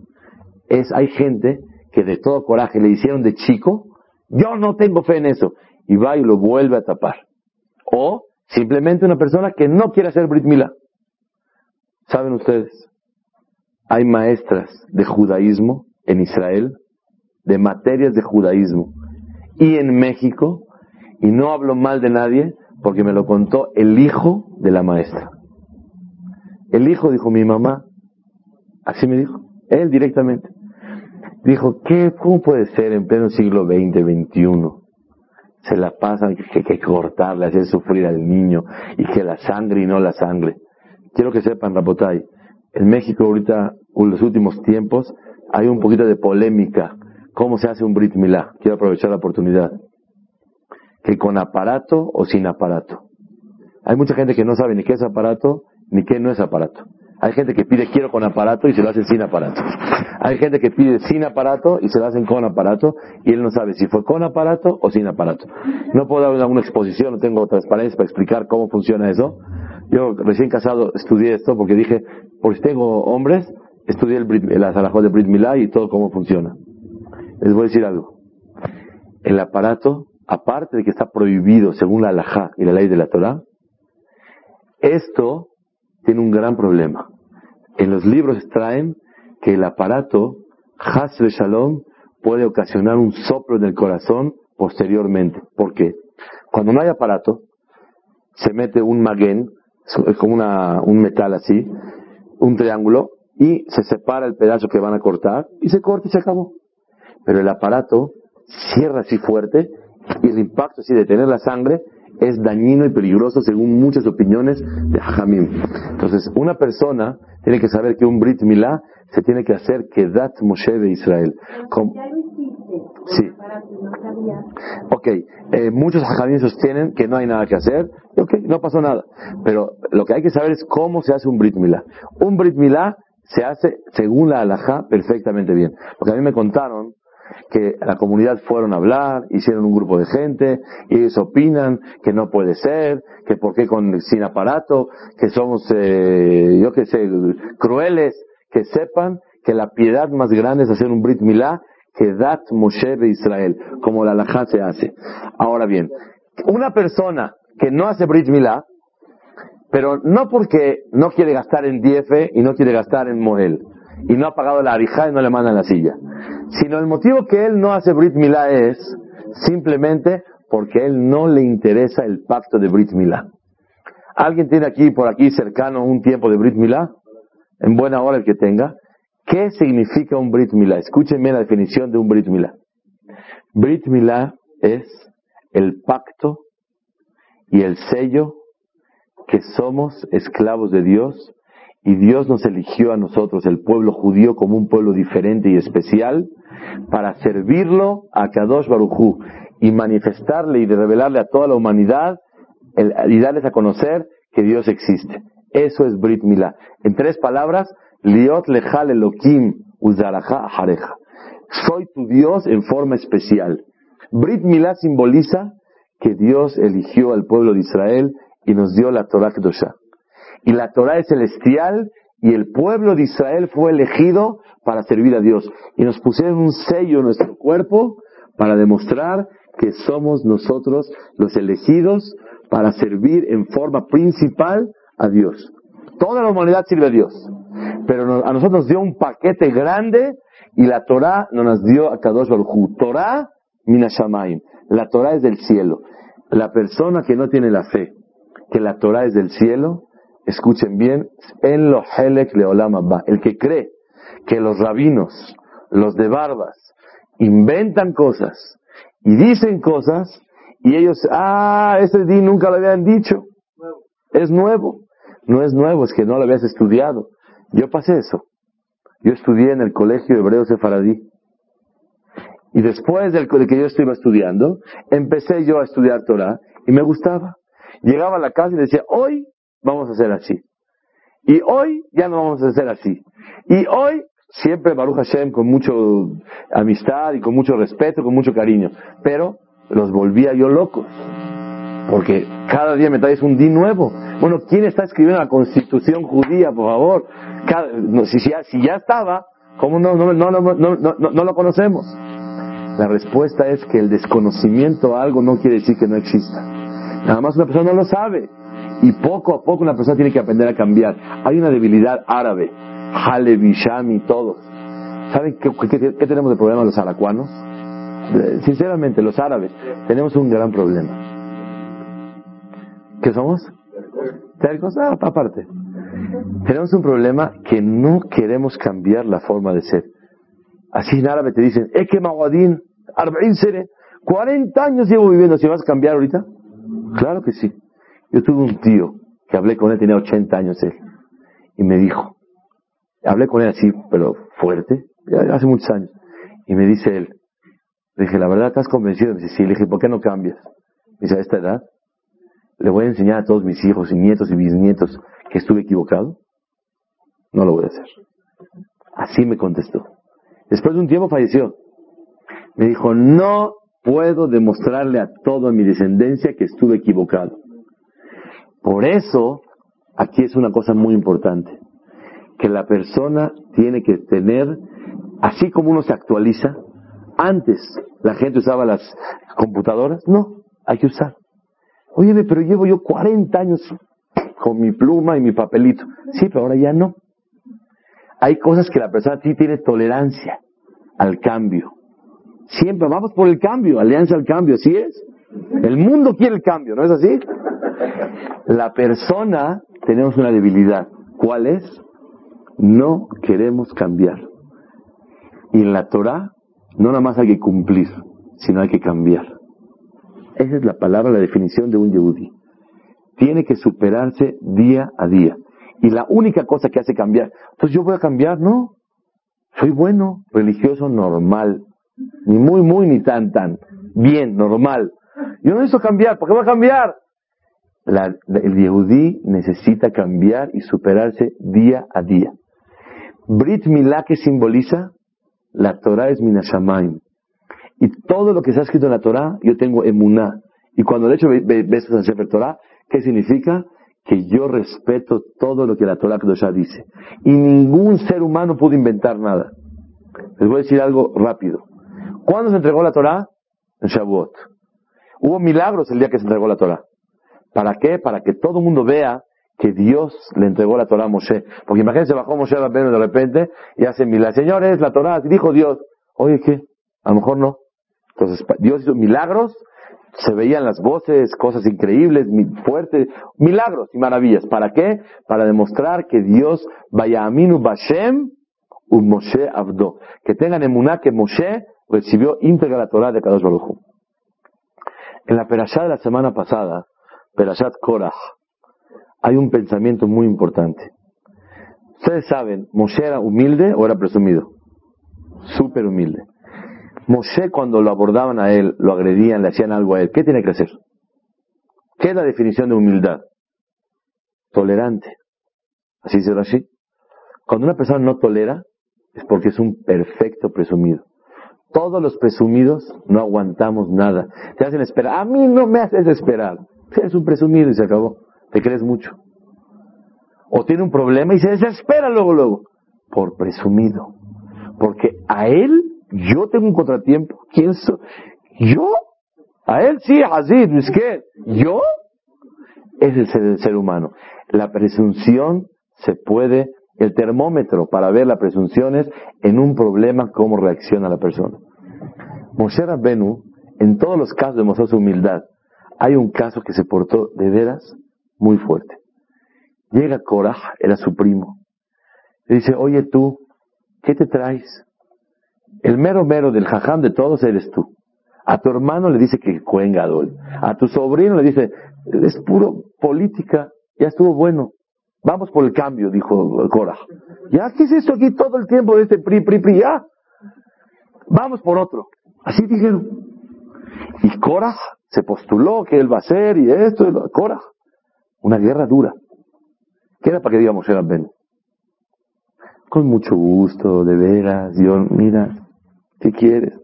Es, hay gente que de todo coraje le hicieron de chico, yo no tengo fe en eso, y va y lo vuelve a tapar. O simplemente una persona que no quiere hacer Brit Mila. ¿Saben ustedes? Hay maestras de judaísmo en Israel, de materias de judaísmo, y en México, y no hablo mal de nadie, porque me lo contó el hijo de la maestra. El hijo dijo, mi mamá, así me dijo, él directamente. Dijo, ¿qué, ¿cómo puede ser en pleno siglo XX, XXI? Se la pasan que hay que cortarle, hacer sufrir al niño, y que la sangre y no la sangre. Quiero que sepan, Rapotay, en México ahorita, en los últimos tiempos, hay un poquito de polémica. ¿Cómo se hace un Brit Milá? Quiero aprovechar la oportunidad. Que con aparato o sin aparato. Hay mucha gente que no sabe ni qué es aparato ni qué no es aparato. Hay gente que pide quiero con aparato y se lo hacen sin aparato. Hay gente que pide sin aparato y se lo hacen con aparato y él no sabe si fue con aparato o sin aparato. No puedo dar una exposición, no tengo transparencia para explicar cómo funciona eso. Yo recién casado estudié esto porque dije, por si tengo hombres, estudié el, Brit, de Brit Milá y todo cómo funciona. Les voy a decir algo. El aparato, aparte de que está prohibido según la halajá y la ley de la Torah, esto tiene un gran problema. En los libros extraen que el aparato, Hasre Shalom, puede ocasionar un soplo en el corazón posteriormente. ¿Por qué? Cuando no hay aparato, se mete un maguen, es como una, un metal así, un triángulo, y se separa el pedazo que van a cortar, y se corta y se acabó. Pero el aparato cierra así fuerte, y el impacto así de tener la sangre es dañino y peligroso según muchas opiniones de Hajamim. Entonces, una persona tiene que saber que un Brit Milá se tiene que hacer que Dat Moshe de Israel. Sí. Ok, eh, muchos Hajamim sostienen que no hay nada que hacer. Ok, no pasó nada. Pero lo que hay que saber es cómo se hace un Brit Milá. Un Brit Milá se hace según la halajá perfectamente bien. Porque a mí me contaron que la comunidad fueron a hablar, hicieron un grupo de gente, y ellos opinan que no puede ser, que por qué con, sin aparato, que somos, eh, yo qué sé, crueles, que sepan que la piedad más grande es hacer un Brit Milá que Dat Moshe de Israel, como la halajá se hace. Ahora bien, una persona que no hace Brit Milá, pero no porque no quiere gastar en Diefe y no quiere gastar en Moel, y no ha pagado la arija y no le mandan la silla. Sino el motivo que él no hace Brit Milá es simplemente porque él no le interesa el pacto de Brit Milá. ¿Alguien tiene aquí, por aquí cercano, un tiempo de Brit Milá? En buena hora el que tenga. ¿Qué significa un Brit Milá? Escúchenme la definición de un Brit Milá. Brit Milá es el pacto y el sello que somos esclavos de Dios y Dios nos eligió a nosotros, el pueblo judío, como un pueblo diferente y especial, para servirlo a Kadosh Baruchú y manifestarle y revelarle a toda la humanidad y darles a conocer que Dios existe. Eso es Brit Milá. En tres palabras, Liot Lechal Elohim Uzaraja Hareja. Soy tu Dios en forma especial. Brit Milá simboliza que Dios eligió al pueblo de Israel y nos dio la Torah Kedoshah y la Torah es celestial y el pueblo de Israel fue elegido para servir a Dios. Y nos pusieron un sello en nuestro cuerpo para demostrar que somos nosotros los elegidos para servir en forma principal a Dios. Toda la humanidad sirve a Dios. Pero a nosotros nos dio un paquete grande y la Torah nos dio a Kadosh Baruj Torah minashamayim. La Torah es del cielo. La persona que no tiene la fe que la Torah es del cielo, escuchen bien, en lo helek leolam El que cree que los rabinos, los de barbas, inventan cosas y dicen cosas y ellos, ah, ese día nunca lo habían dicho. Es nuevo. no es nuevo, es que no lo habías estudiado. Yo pasé eso. Yo estudié en el colegio hebreo sefaradí. Y después del de que yo estuve estudiando, empecé yo a estudiar Torah y me gustaba. Llegaba a la casa y decía, hoy vamos a hacer así. Y hoy ya no vamos a hacer así. Y hoy siempre Baruch Hashem con mucho amistad y con mucho respeto, con mucho cariño. Pero los volvía yo locos. Porque cada día me traes un din nuevo. Bueno, ¿quién está escribiendo la constitución judía, por favor? si, ya, si, ya, estaba, ¿cómo no, no, no, no, lo conocemos? La respuesta es que el desconocimiento a algo no quiere decir que no exista. Nada más una persona no lo sabe. Y poco a poco una persona tiene que aprender a cambiar. Hay una debilidad árabe. Halevi, Shami, todos. ¿Saben qué, tenemos de problema los aracuanos? Sinceramente, los árabes, tenemos un gran problema. ¿Qué somos? Tercos, ah, aparte. Tenemos un problema que no queremos cambiar la forma de ser. Así en árabe te dicen, Eke Mawadin, Arba'in Sere, 40 años llevo viviendo, ¿si vas a cambiar ahorita? Claro que sí. Yo tuve un tío que hablé con él, tenía 80 años él, y me dijo, hablé con él así, pero fuerte, hace muchos años, y me dice él, le dije, la verdad, ¿estás convencido? Me dice, sí, le dije, ¿por qué no cambias? Me dice, a esta edad, ¿le voy a enseñar a todos mis hijos y nietos y bisnietos que estuve equivocado? No lo voy a hacer. Así me contestó. Después de un tiempo falleció. Me dijo, no puedo demostrarle a toda mi descendencia que estuve equivocado. Por eso, aquí es una cosa muy importante, que la persona tiene que tener, así como uno se actualiza, antes la gente usaba las computadoras, no, hay que usar. Oye, pero llevo yo 40 años con mi pluma y mi papelito. Sí, pero ahora ya no. Hay cosas que la persona sí tiene tolerancia al cambio. Siempre vamos por el cambio, alianza al cambio, ¿sí es? El mundo quiere el cambio, ¿no es así? La persona tenemos una debilidad. ¿Cuál es? No queremos cambiar. Y en la Torah no nada más hay que cumplir, sino hay que cambiar. Esa es la palabra, la definición de un Yehudi. Tiene que superarse día a día. Y la única cosa que hace cambiar, pues yo voy a cambiar, no. Soy bueno, religioso, normal. Ni muy, muy, ni tan, tan. Bien, normal. Yo no necesito cambiar, ¿por qué voy a cambiar? el Yehudi necesita cambiar y superarse día a día. Brit Milá que simboliza, la Torah es Minashamaim. Y todo lo que está escrito en la Torah, yo tengo emuná. Y cuando de hecho ves en Sefer Torah, ¿qué significa? Que yo respeto todo lo que la Torah ya dice. Y ningún ser humano pudo inventar nada. Les voy a decir algo rápido. ¿Cuándo se entregó la Torah? En Shavuot. Hubo milagros el día que se entregó la Torah. ¿Para qué? Para que todo el mundo vea que Dios le entregó la Torah a Moshe. Porque imagínense, bajó Moshe a de repente y hace milagros. Señores, la Torah, dijo Dios. Oye, ¿qué? A lo mejor no. Entonces, Dios hizo milagros, se veían las voces, cosas increíbles, fuertes, milagros y maravillas. ¿Para qué? Para demostrar que Dios, vaya aminu bashem, un Moshe abdo. Que tengan emuná que Moshe recibió íntegra la Torah de Kadosh Baruj En la perashá de la semana pasada, perashat Korah, hay un pensamiento muy importante. Ustedes saben, ¿Moshe era humilde o era presumido? Súper humilde. Moshe cuando lo abordaban a él, lo agredían, le hacían algo a él, ¿qué tiene que hacer? ¿Qué es la definición de humildad? Tolerante. Así dice así. Cuando una persona no tolera, es porque es un perfecto presumido. Todos los presumidos no aguantamos nada. Te hacen esperar. A mí no me haces esperar. Eres un presumido y se acabó. Te crees mucho. O tiene un problema y se desespera luego, luego. Por presumido. Porque a él yo tengo un contratiempo. ¿Quién soy? ¿Yo? A él sí, Hazid, que ¿Yo? Es el ser humano. La presunción se puede, el termómetro para ver la presunción es en un problema cómo reacciona la persona. Moshe Rabbenu, en todos los casos demostró su humildad. Hay un caso que se portó de veras muy fuerte. Llega Korah, era su primo. Le dice, oye tú, ¿qué te traes? El mero mero del jajam de todos eres tú. A tu hermano le dice que cuenga A tu sobrino le dice, es puro política, ya estuvo bueno. Vamos por el cambio, dijo Cora. ¿Ya qué es esto aquí todo el tiempo de este pri, pri, pri? Ya. Vamos por otro. Así dijeron. Y Cora se postuló que él va a ser y esto. Y. Cora. Una guerra dura. ¿Qué era para que digamos era Ben? Con mucho gusto, de veras. Yo, mira, ¿qué quieres?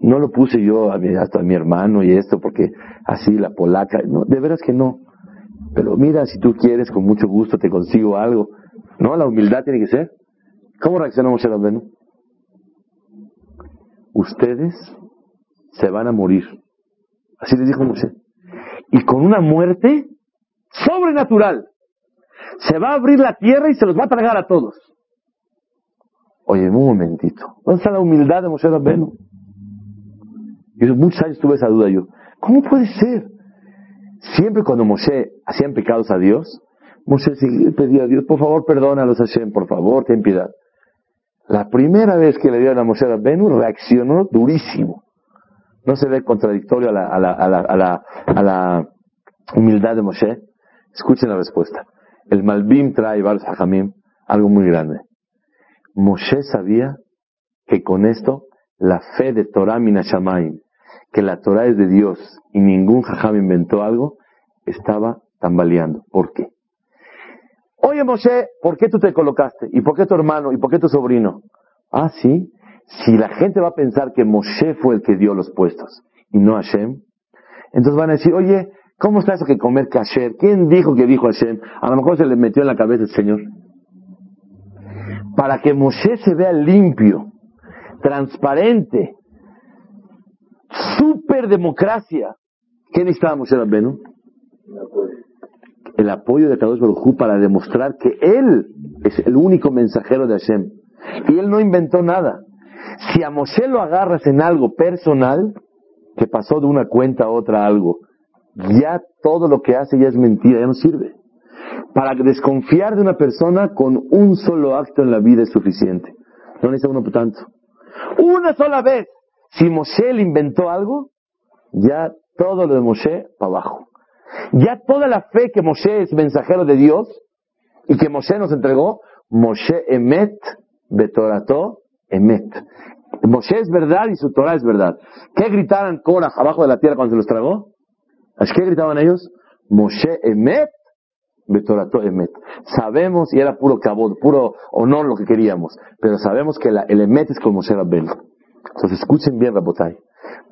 No lo puse yo a hasta a mi hermano y esto porque así la polaca. No, de veras que no. Pero mira, si tú quieres, con mucho gusto te consigo algo. No, la humildad tiene que ser. ¿Cómo reaccionó Moshe Rabbeinu? Ustedes se van a morir. Así les dijo Moshe. Y con una muerte sobrenatural. Se va a abrir la tierra y se los va a tragar a todos. Oye, un momentito. ¿Dónde está la humildad de Moshe Rabbeinu? Y muchos años tuve esa duda yo. ¿Cómo puede ser? Siempre cuando Moshe hacían pecados a Dios, Moshe pedía a Dios, por favor, perdónalos Hashem, por favor, ten piedad. La primera vez que le dieron a Moshe Rabbeinu, reaccionó durísimo. No se ve contradictorio a la, a a a a humildad de Moshe. Escuchen la respuesta. El Malbim trae varios hajamim, algo muy grande. Moshe sabía que con esto la fe de Torah Minashamayim, que la Torah es de Dios y ningún jajam inventó algo, estaba tambaleando. ¿Por qué? Oye Moshe, ¿por qué tú te colocaste? ¿Y por qué tu hermano? ¿Y por qué tu sobrino? Ah, sí. Si la gente va a pensar que Moshe fue el que dio los puestos y no Hashem, entonces van a decir, oye, ¿cómo está eso que comer kasher? ¿Quién dijo que dijo Hashem? A lo mejor se le metió en la cabeza el Señor. Para que Moshe se vea limpio, transparente, super democracia. ¿Qué necesitaba Moshe Rabbenu? El apoyo de Kadosh Baruj para demostrar que él es el único mensajero de Hashem. Y él no inventó nada. Si a Moshe lo agarras en algo personal, que pasó de una cuenta a otra algo, ya todo lo que hace ya es mentira, ya no sirve. Para desconfiar de una persona con un solo acto en la vida es suficiente. No necesita uno por tanto. Una sola vez. Si Moshe le inventó algo, ya todo lo de Moshe para abajo. Ya toda la fe que Moshe es mensajero de Dios y que Moshe nos entregó, Moshe emet betorato emet. Moshe es verdad y su Torah es verdad. ¿Qué gritaban Korah abajo de la tierra cuando se los tragó? ¿Qué gritaban ellos? Moshe emet betorato emet. Sabemos, y era puro cabot, puro honor lo que queríamos, pero sabemos que el emet es como Moshe Rabbeinu. Entonces escuchen bien, Rabotai.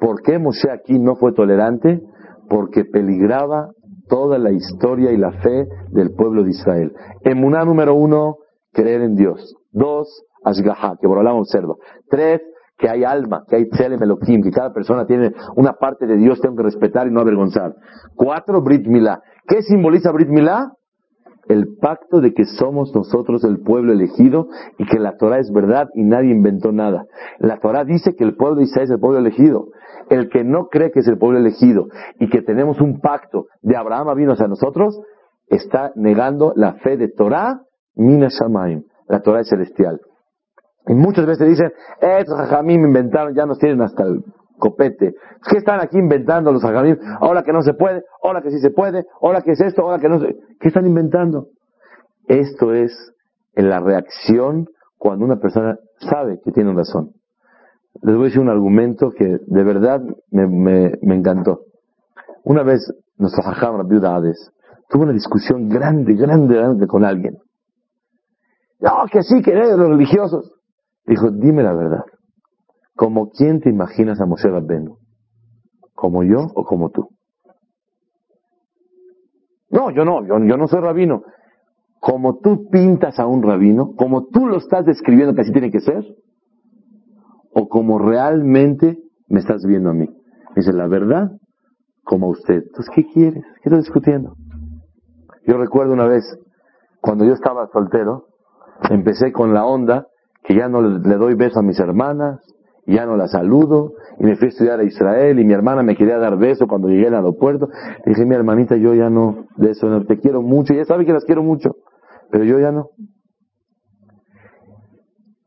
¿Por qué Moshe aquí no fue tolerante? Porque peligraba toda la historia y la fe del pueblo de Israel. Emuná número uno, creer en Dios. Dos, Ashgaha, que por observa. Tres, que hay alma, que hay Tzelem Elohim, que cada persona tiene una parte de Dios, tengo que respetar y no avergonzar. Cuatro, Brit Milá. ¿Qué simboliza Brit Milá? El pacto de que somos nosotros el pueblo elegido y que la Torah es verdad y nadie inventó nada. La Torah dice que el pueblo de Israel es el pueblo elegido. El que no cree que es el pueblo elegido y que tenemos un pacto de Abraham vino hacia nosotros, está negando la fe de Torah, Mina Shamaim. La Torah es celestial. Y muchas veces dicen, estos jajamim inventaron, ya nos tienen hasta el copete. ¿Qué están aquí inventando los hajamim? Ahora que no se puede, ahora que sí se puede, ahora que es esto, ahora que no se... ¿Qué están inventando? Esto es la reacción cuando una persona sabe que tiene razón. Les voy a decir un argumento que de verdad me, me, encantó. Una vez nuestro hajam, viuda Hades, tuvo una discusión grande, grande, grande con alguien. No, que sí, que los religiosos. Dijo, dime la verdad. ¿Como quién te imaginas a Moshe Rabbenu? ¿Como yo o como tú? No, yo no, yo, no soy rabino. Como tú pintas a un rabino, como tú lo estás describiendo que así tiene que ser, o como realmente me estás viendo a mí. Dice, la verdad, como usted. Entonces, ¿qué quieres? ¿Qué estás discutiendo? Yo recuerdo una vez, cuando yo estaba soltero, empecé con la onda que ya no le doy beso a mis hermanas, ya no la saludo, y me fui a estudiar a Israel, y mi hermana me quería dar beso cuando llegué al aeropuerto. Le dije, mi hermanita, yo ya no, de eso no, te quiero mucho, ella sabe que las quiero mucho, pero yo ya no.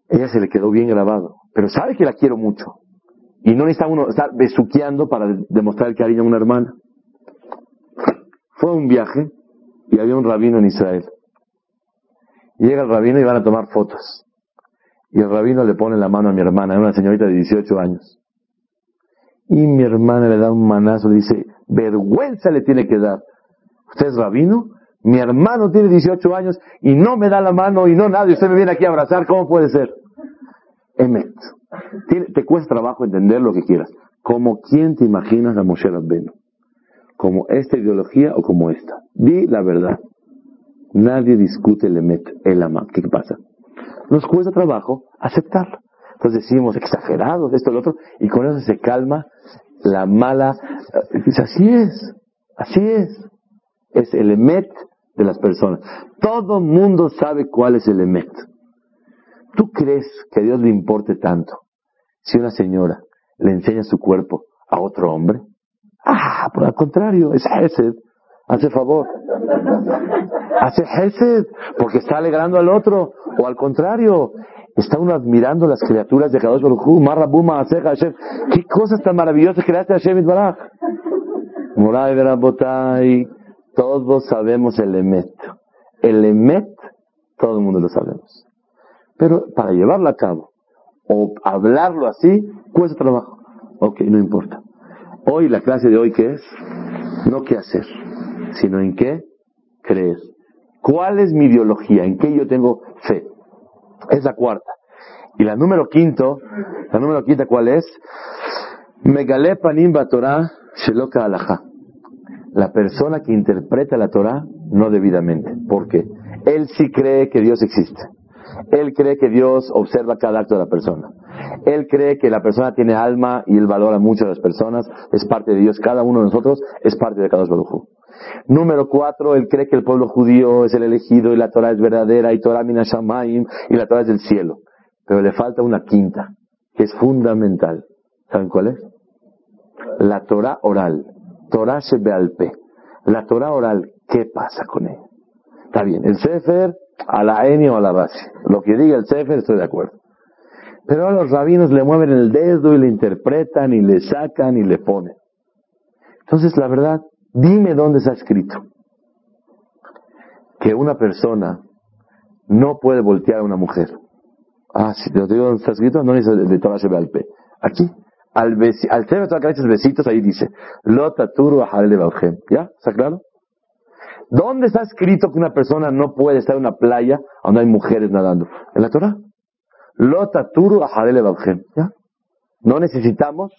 Ella se le quedó bien grabado, pero sabe que la quiero mucho. Y no necesita uno estar besuqueando para demostrar el cariño a una hermana. Fue un viaje y había un rabino en Israel. Llega el rabino y van a tomar fotos. Y el rabino le pone la mano a mi hermana, una señorita de 18 años. Y mi hermana le da un manazo, dice, vergüenza le tiene que dar. ¿Usted es rabino? Mi hermano tiene 18 años y no me da la mano y no nada, y usted me viene aquí a abrazar, ¿cómo puede ser? Emet. te cuesta trabajo entender lo que quieras. Como quién te imaginas a Moshe Rabbenu. Como esta ideología o como esta. Di la verdad. Nadie discute el Emet, el Ama. ¿Qué pasa? Nos cuesta trabajo aceptarlo. Entonces decimos exagerados, esto, lo otro, y con eso se calma la mala. Dice, así es, así es. Es el emet de las personas. Todo mundo sabe cuál es el emet. ¿Tú crees que a Dios le importe tanto si una señora le enseña su cuerpo a otro hombre? Ah, por el contrario, es Hesed. Hace favor. Hace Hesed porque está alegrando al otro. O al contrario, Está uno admirando las criaturas de Kadosh Baruj Hu, Marrabuma, Hashem. ¿Qué cosas tan maravillosas creaste Hashem Itbaraj? Moray Verabotay, todos sabemos el Emet. El Emet, todo el mundo lo sabemos. Pero para llevarlo a cabo, o hablarlo así, cuesta trabajo. Ok, no importa. Hoy, la clase de hoy, ¿qué es? No qué hacer, sino en qué creer. ¿Cuál es mi ideología? ¿En qué yo tengo fe? Es la cuarta. Y la número quinto, la número quinta, ¿cuál es? Megale panim Torah sheloka alaha. La persona que interpreta la Torah no debidamente. ¿Por qué? Él sí cree que Dios existe. Él cree que Dios observa cada acto de la persona. Él cree que la persona tiene alma y él valora mucho a las personas, es parte de Dios. Cada uno de nosotros es parte de Kadosh Baruj Número cuatro, él cree que el pueblo judío es el elegido y la Torah es verdadera y Torah minashamayim y la Torah es del cielo. Pero le falta una quinta, que es fundamental. ¿Saben cuál es? La Torah oral. Torah Shebealpe. La Torah oral, ¿qué pasa con ella? Está bien, el Sefer a la Eni o a la base. Lo que diga el Sefer estoy de acuerdo. Pero ahora los rabinos le mueven el dedo y le interpretan y le sacan y le ponen. Entonces, la verdad, dime dónde está escrito que una persona no puede voltear a una mujer. Ah, si te digo dónde está escrito, no dice de Torah Shebealpe. Aquí, al, besi, al Sefer Torah besitos, ahí dice, Lotaturu ¿Ya? ¿Está claro? ¿Dónde está escrito que una persona no puede estar en una playa donde hay mujeres nadando? En la Torah. Lotaturu ¿Ya? No necesitamos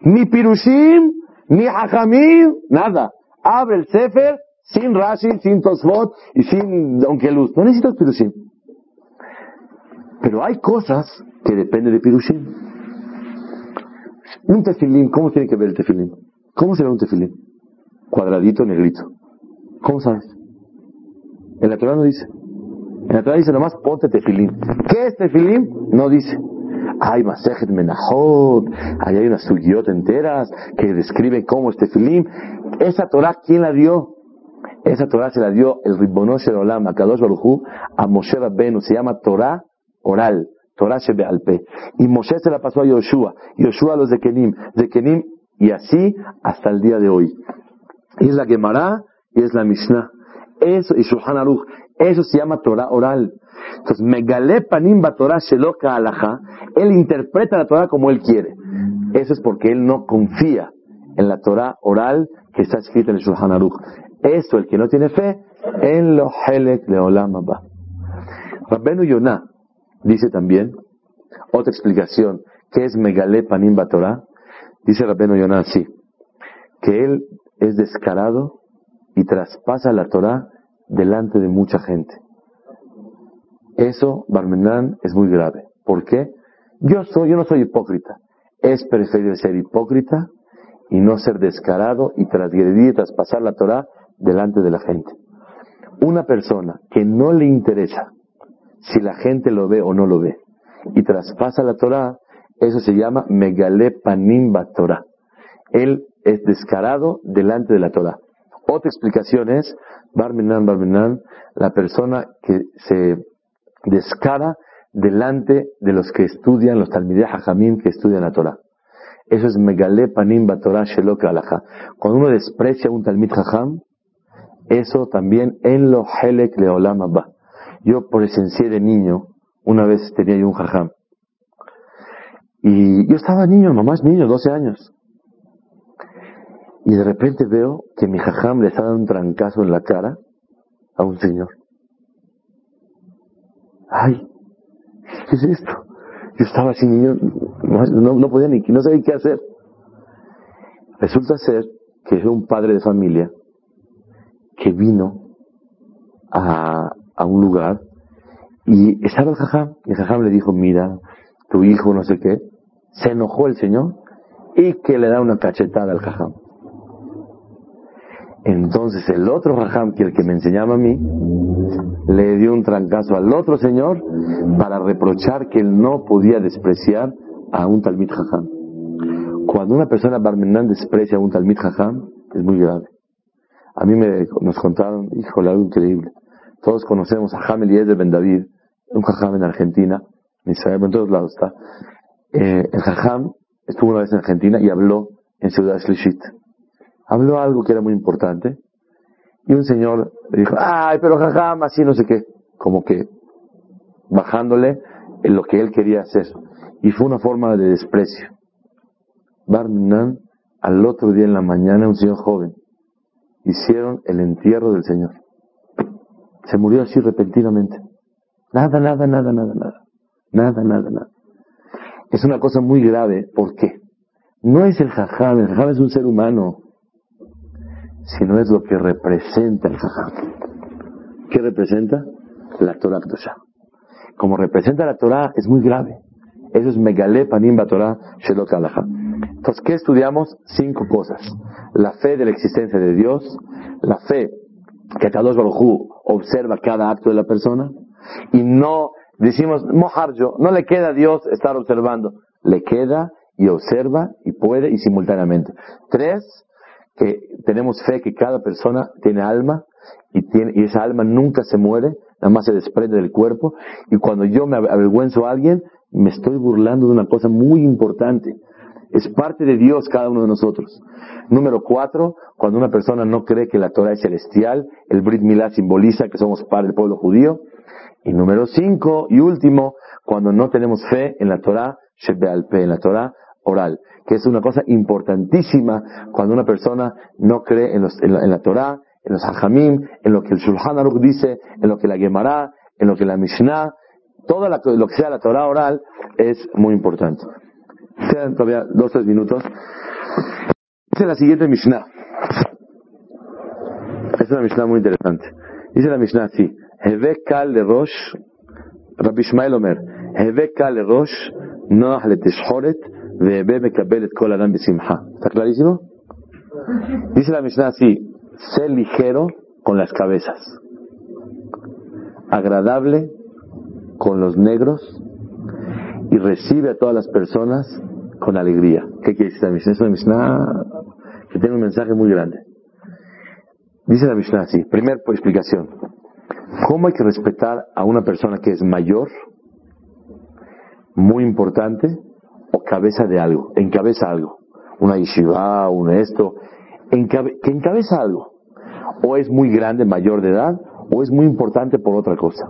ni pirushim, ni hajamim, nada. Abre el Sefer sin Rashi, sin Tosfot y sin Luz. No necesitas pirushim. Pero hay cosas que dependen de pirushim. Un tefilín, ¿cómo tiene que ver el tefilín? ¿Cómo se ve un tefilín? Cuadradito, negrito. ¿Cómo sabes? En la Torah no dice. En la Torah dice nomás ponte tefilín. ¿Qué es tefilín? No dice. Hay Masejet Menahot, ahí hay unas sugiot enteras que describen cómo es tefilín. Esa Torah, ¿quién la dio? Esa Torah se la dio el Ribbonosh Olam, a Kadosh Baruchu, a Moshe Rabbenu. Se llama Torah oral. Torah Shebealpe. Y Moshe se la pasó a Yoshua. Yoshua a los de Kenim. De Kenim y así hasta el día de hoy. Y es la Gemara y es la Mishnah. Eso, y Shulchan Aruch. Eso se llama Torah oral. Entonces, Megale Panim Torah Sheloka Alaha. Él interpreta la Torah como él quiere. Eso es porque él no confía en la Torah oral que está escrita en el Shulchan Aruch. Eso, el que no tiene fe, en lo Helek Leolam Abba. Rabbenu Yonah dice también, otra explicación, ¿qué es Megale Panim Torah? Dice Rabbenu Yonah así, que él es descarado y traspasa la Torah delante de mucha gente. Eso, Barmenán, es muy grave. ¿Por qué? Yo, soy, yo no soy hipócrita. Es preferible ser hipócrita y no ser descarado y transgredir y traspasar la Torah delante de la gente. Una persona que no le interesa si la gente lo ve o no lo ve y traspasa la Torah, eso se llama Megale Panim Torah. Él es descarado delante de la Torah. Otra explicación es, Barminan, Barminan, la persona que se descara delante de los que estudian, los Talmideh Hajamim que estudian la Torah. Eso es Megale Panim Torah Shelok Alaha. Cuando uno desprecia un Talmid Hajam, eso también en lo Helek Leolam Abba. Yo presencié de niño, una vez tenía yo un jajam. Y yo estaba niño, nomás niño, 12 años. Y de repente veo que mi jajam le está dando un trancazo en la cara a un señor. Ay, ¿qué es esto? Yo estaba así niño, no, no podía ni, no sabía qué hacer. Resulta ser que es un padre de familia que vino a, a un lugar y estaba el jajam. Y el jajam le dijo, mira, tu hijo no sé qué. Se enojó el señor y que le da una cachetada al jajam. Entonces el otro jajam, que el que me enseñaba a mí, le dio un trancazo al otro señor para reprochar que él no podía despreciar a un talmid jajam. Cuando una persona barmenán desprecia a un talmid jajam, es muy grave. A mí me, nos contaron, híjole, algo increíble. Todos conocemos a Hamel de Ben David, un jajam en Argentina, en Israel, en todos lados está. Eh, el jajam estuvo una vez en Argentina y habló en Ciudad Shlishit habló algo que era muy importante y un señor dijo, ay, pero jajam, así no sé qué, como que bajándole en lo que él quería hacer. Y fue una forma de desprecio. Barminan, al otro día en la mañana, un señor joven, hicieron el entierro del señor. Se murió así repentinamente. Nada, nada, nada, nada, nada. Nada, nada, nada. Es una cosa muy grave. ¿Por qué? No es el jajam, el jajam es un ser humano sino es lo que representa el jajam. ¿Qué representa? La Torah Como representa la Torah es muy grave. Eso es Megale Panim Torah Shelot Entonces, ¿qué estudiamos? Cinco cosas. La fe de la existencia de Dios, la fe que Kadosh Baruj observa cada acto de la persona y no decimos, mojarjo, no le queda a Dios estar observando, le queda y observa y puede y simultáneamente. Tres, que tenemos fe que cada persona tiene alma y, tiene, y esa alma nunca se muere, nada más se desprende del cuerpo. Y cuando yo me avergüenzo a alguien, me estoy burlando de una cosa muy importante. Es parte de Dios cada uno de nosotros. Número cuatro, cuando una persona no cree que la Torah es celestial, el Brit Milá simboliza que somos parte del pueblo judío. Y número cinco y último, cuando no tenemos fe en la Torah, en la Torah oral que es una cosa importantísima cuando una persona no cree en, la, Torah, en los hajamim, en lo que el Shulchan Aruch dice, en lo que la Gemara, en lo que la Mishnah, todo lo que sea la Torah oral es muy importante. Quedan todavía dos tres minutos. Dice la siguiente Mishnah. Es una Mishnah muy interesante. Dice la Mishnah así. Heve kal le rosh, Rabbi Ishmael Omer, Heve kal le rosh, noach le ¿Está clarísimo? Dice la Mishnah así, sé ligero con las cabezas, agradable con los negros y recibe a todas las personas con alegría. ¿Qué quiere decir la Mishnah? Es una Mishnah que tiene un mensaje muy grande. Dice la Mishnah así, primer explicación, ¿cómo hay que respetar a una persona que es mayor, muy importante, cabeza de algo, encabeza algo, una yeshiva, un esto, que encabeza algo, o es muy grande, mayor de edad, o es muy importante por otra cosa.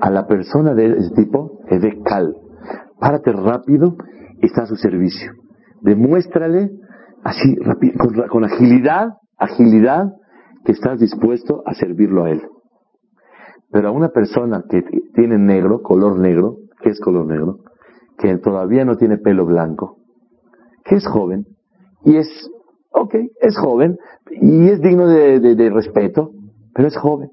A la persona de ese tipo es de cal, párate rápido, está a su servicio. Demuéstrale así, con, con agilidad, agilidad, que estás dispuesto a servirlo a él. Pero a una persona que tiene negro, color negro, ¿qué es color negro? Que todavía no tiene pelo blanco, que es joven, y es, ok, es joven, y es digno de, respeto, pero es joven.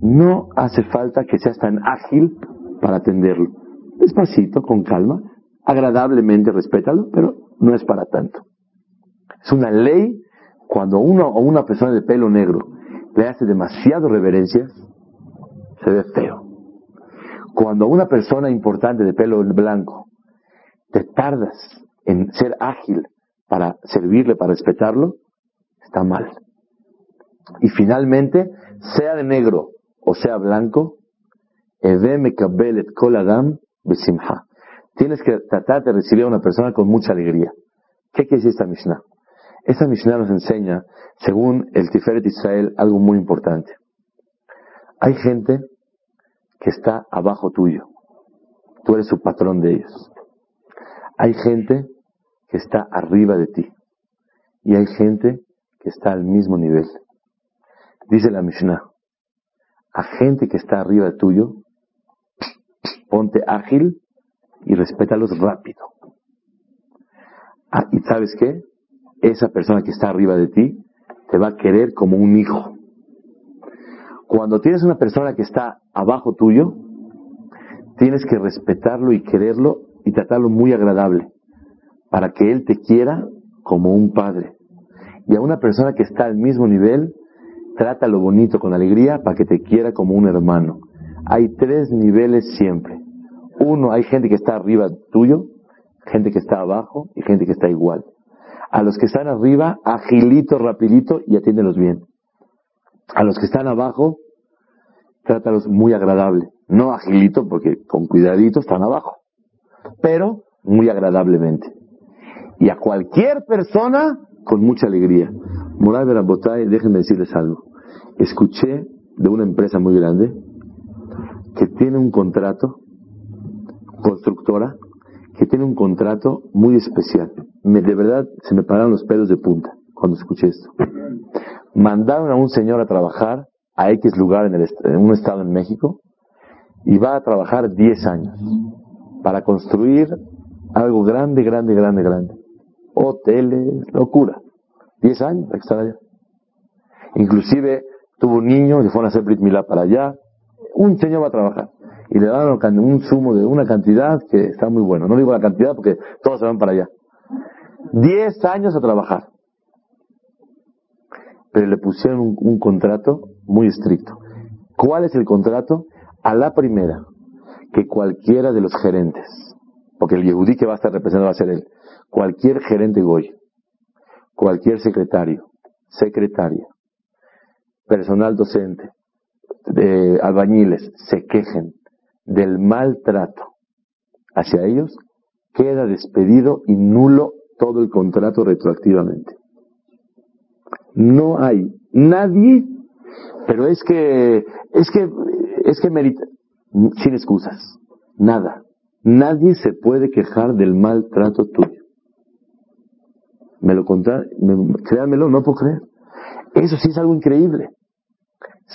No hace falta que seas tan ágil para atenderlo. Despacito, con calma, agradablemente respétalo, pero no es para tanto. Es una ley cuando uno o una persona de pelo negro le hace demasiado reverencias, se ve feo. Cuando una persona importante de pelo blanco te tardas en ser ágil para servirle, para respetarlo, está mal. Y finalmente, sea de negro o sea blanco, Tienes que tratar de recibir a una persona con mucha alegría. ¿Qué quiere decir esta Mishnah? Esta Mishnah nos enseña, según el Tiferet Israel, algo muy importante. Hay gente que está abajo tuyo. Tú eres su patrón de ellos. Hay gente que está arriba de ti y hay gente que está al mismo nivel. Dice la Mishnah, a gente que está arriba tuyo, ponte ágil y respétalos rápido. Ah, y sabes qué? Esa persona que está arriba de ti te va a querer como un hijo. Cuando tienes una persona que está abajo tuyo, tienes que respetarlo y quererlo y tratarlo muy agradable para que él te quiera como un padre. Y a una persona que está al mismo nivel, trátalo bonito, con alegría, para que te quiera como un hermano. Hay tres niveles siempre. Uno, hay gente que está arriba tuyo, gente que está abajo y gente que está igual. A los que están arriba, agilito, rapidito y atiéndelos bien. A los que están abajo, trátalos muy agradable. No agilito, porque con cuidadito están abajo. Pero muy agradablemente. Y a cualquier persona, con mucha alegría. Moral Berabotay, déjenme decirles algo. Escuché de una empresa muy grande que tiene un contrato, constructora, que tiene un contrato muy especial. Me, de verdad se me pararon los pelos de punta cuando escuché esto. Mandaron a un señor a trabajar a X lugar en, el, en un estado en México y va a trabajar 10 años para construir algo grande, grande, grande, grande. Hoteles, locura. 10 años para estar allá. Inclusive tuvo un niño que fueron a hacer Brit Milá para allá. Un señor va a trabajar y le dan un sumo de una cantidad que está muy bueno. No digo la cantidad porque todos se van para allá. Diez años a trabajar. Pero le pusieron un, contrato muy estricto. ¿Cuál es el contrato? A la primera, que cualquiera de los gerentes, porque el Yehudí que va a estar representado va a ser él, cualquier gerente Goy, cualquier secretario, secretaria, personal docente, de albañiles, se quejen del maltrato hacia ellos, queda despedido y nulo todo el contrato retroactivamente. No hay nadie, pero es que, es que, es que merita, sin excusas, nada. Nadie se puede quejar del maltrato tuyo. Me lo contar, créanmelo, no puedo creer. Eso sí es algo increíble.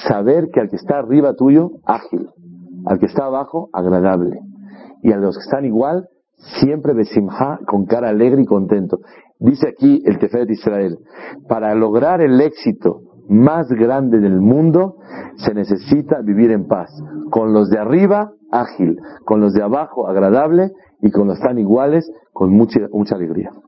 Saber que al que está arriba tuyo, ágil, al que está abajo, agradable. Y a los que están igual, siempre besimha, con cara alegre y contento. Dice aquí el Tefet de Israel, para lograr el éxito más grande del mundo, se necesita vivir en paz. Con los de arriba, ágil. Con los de abajo, agradable. Y con los están iguales, con mucha, mucha alegría.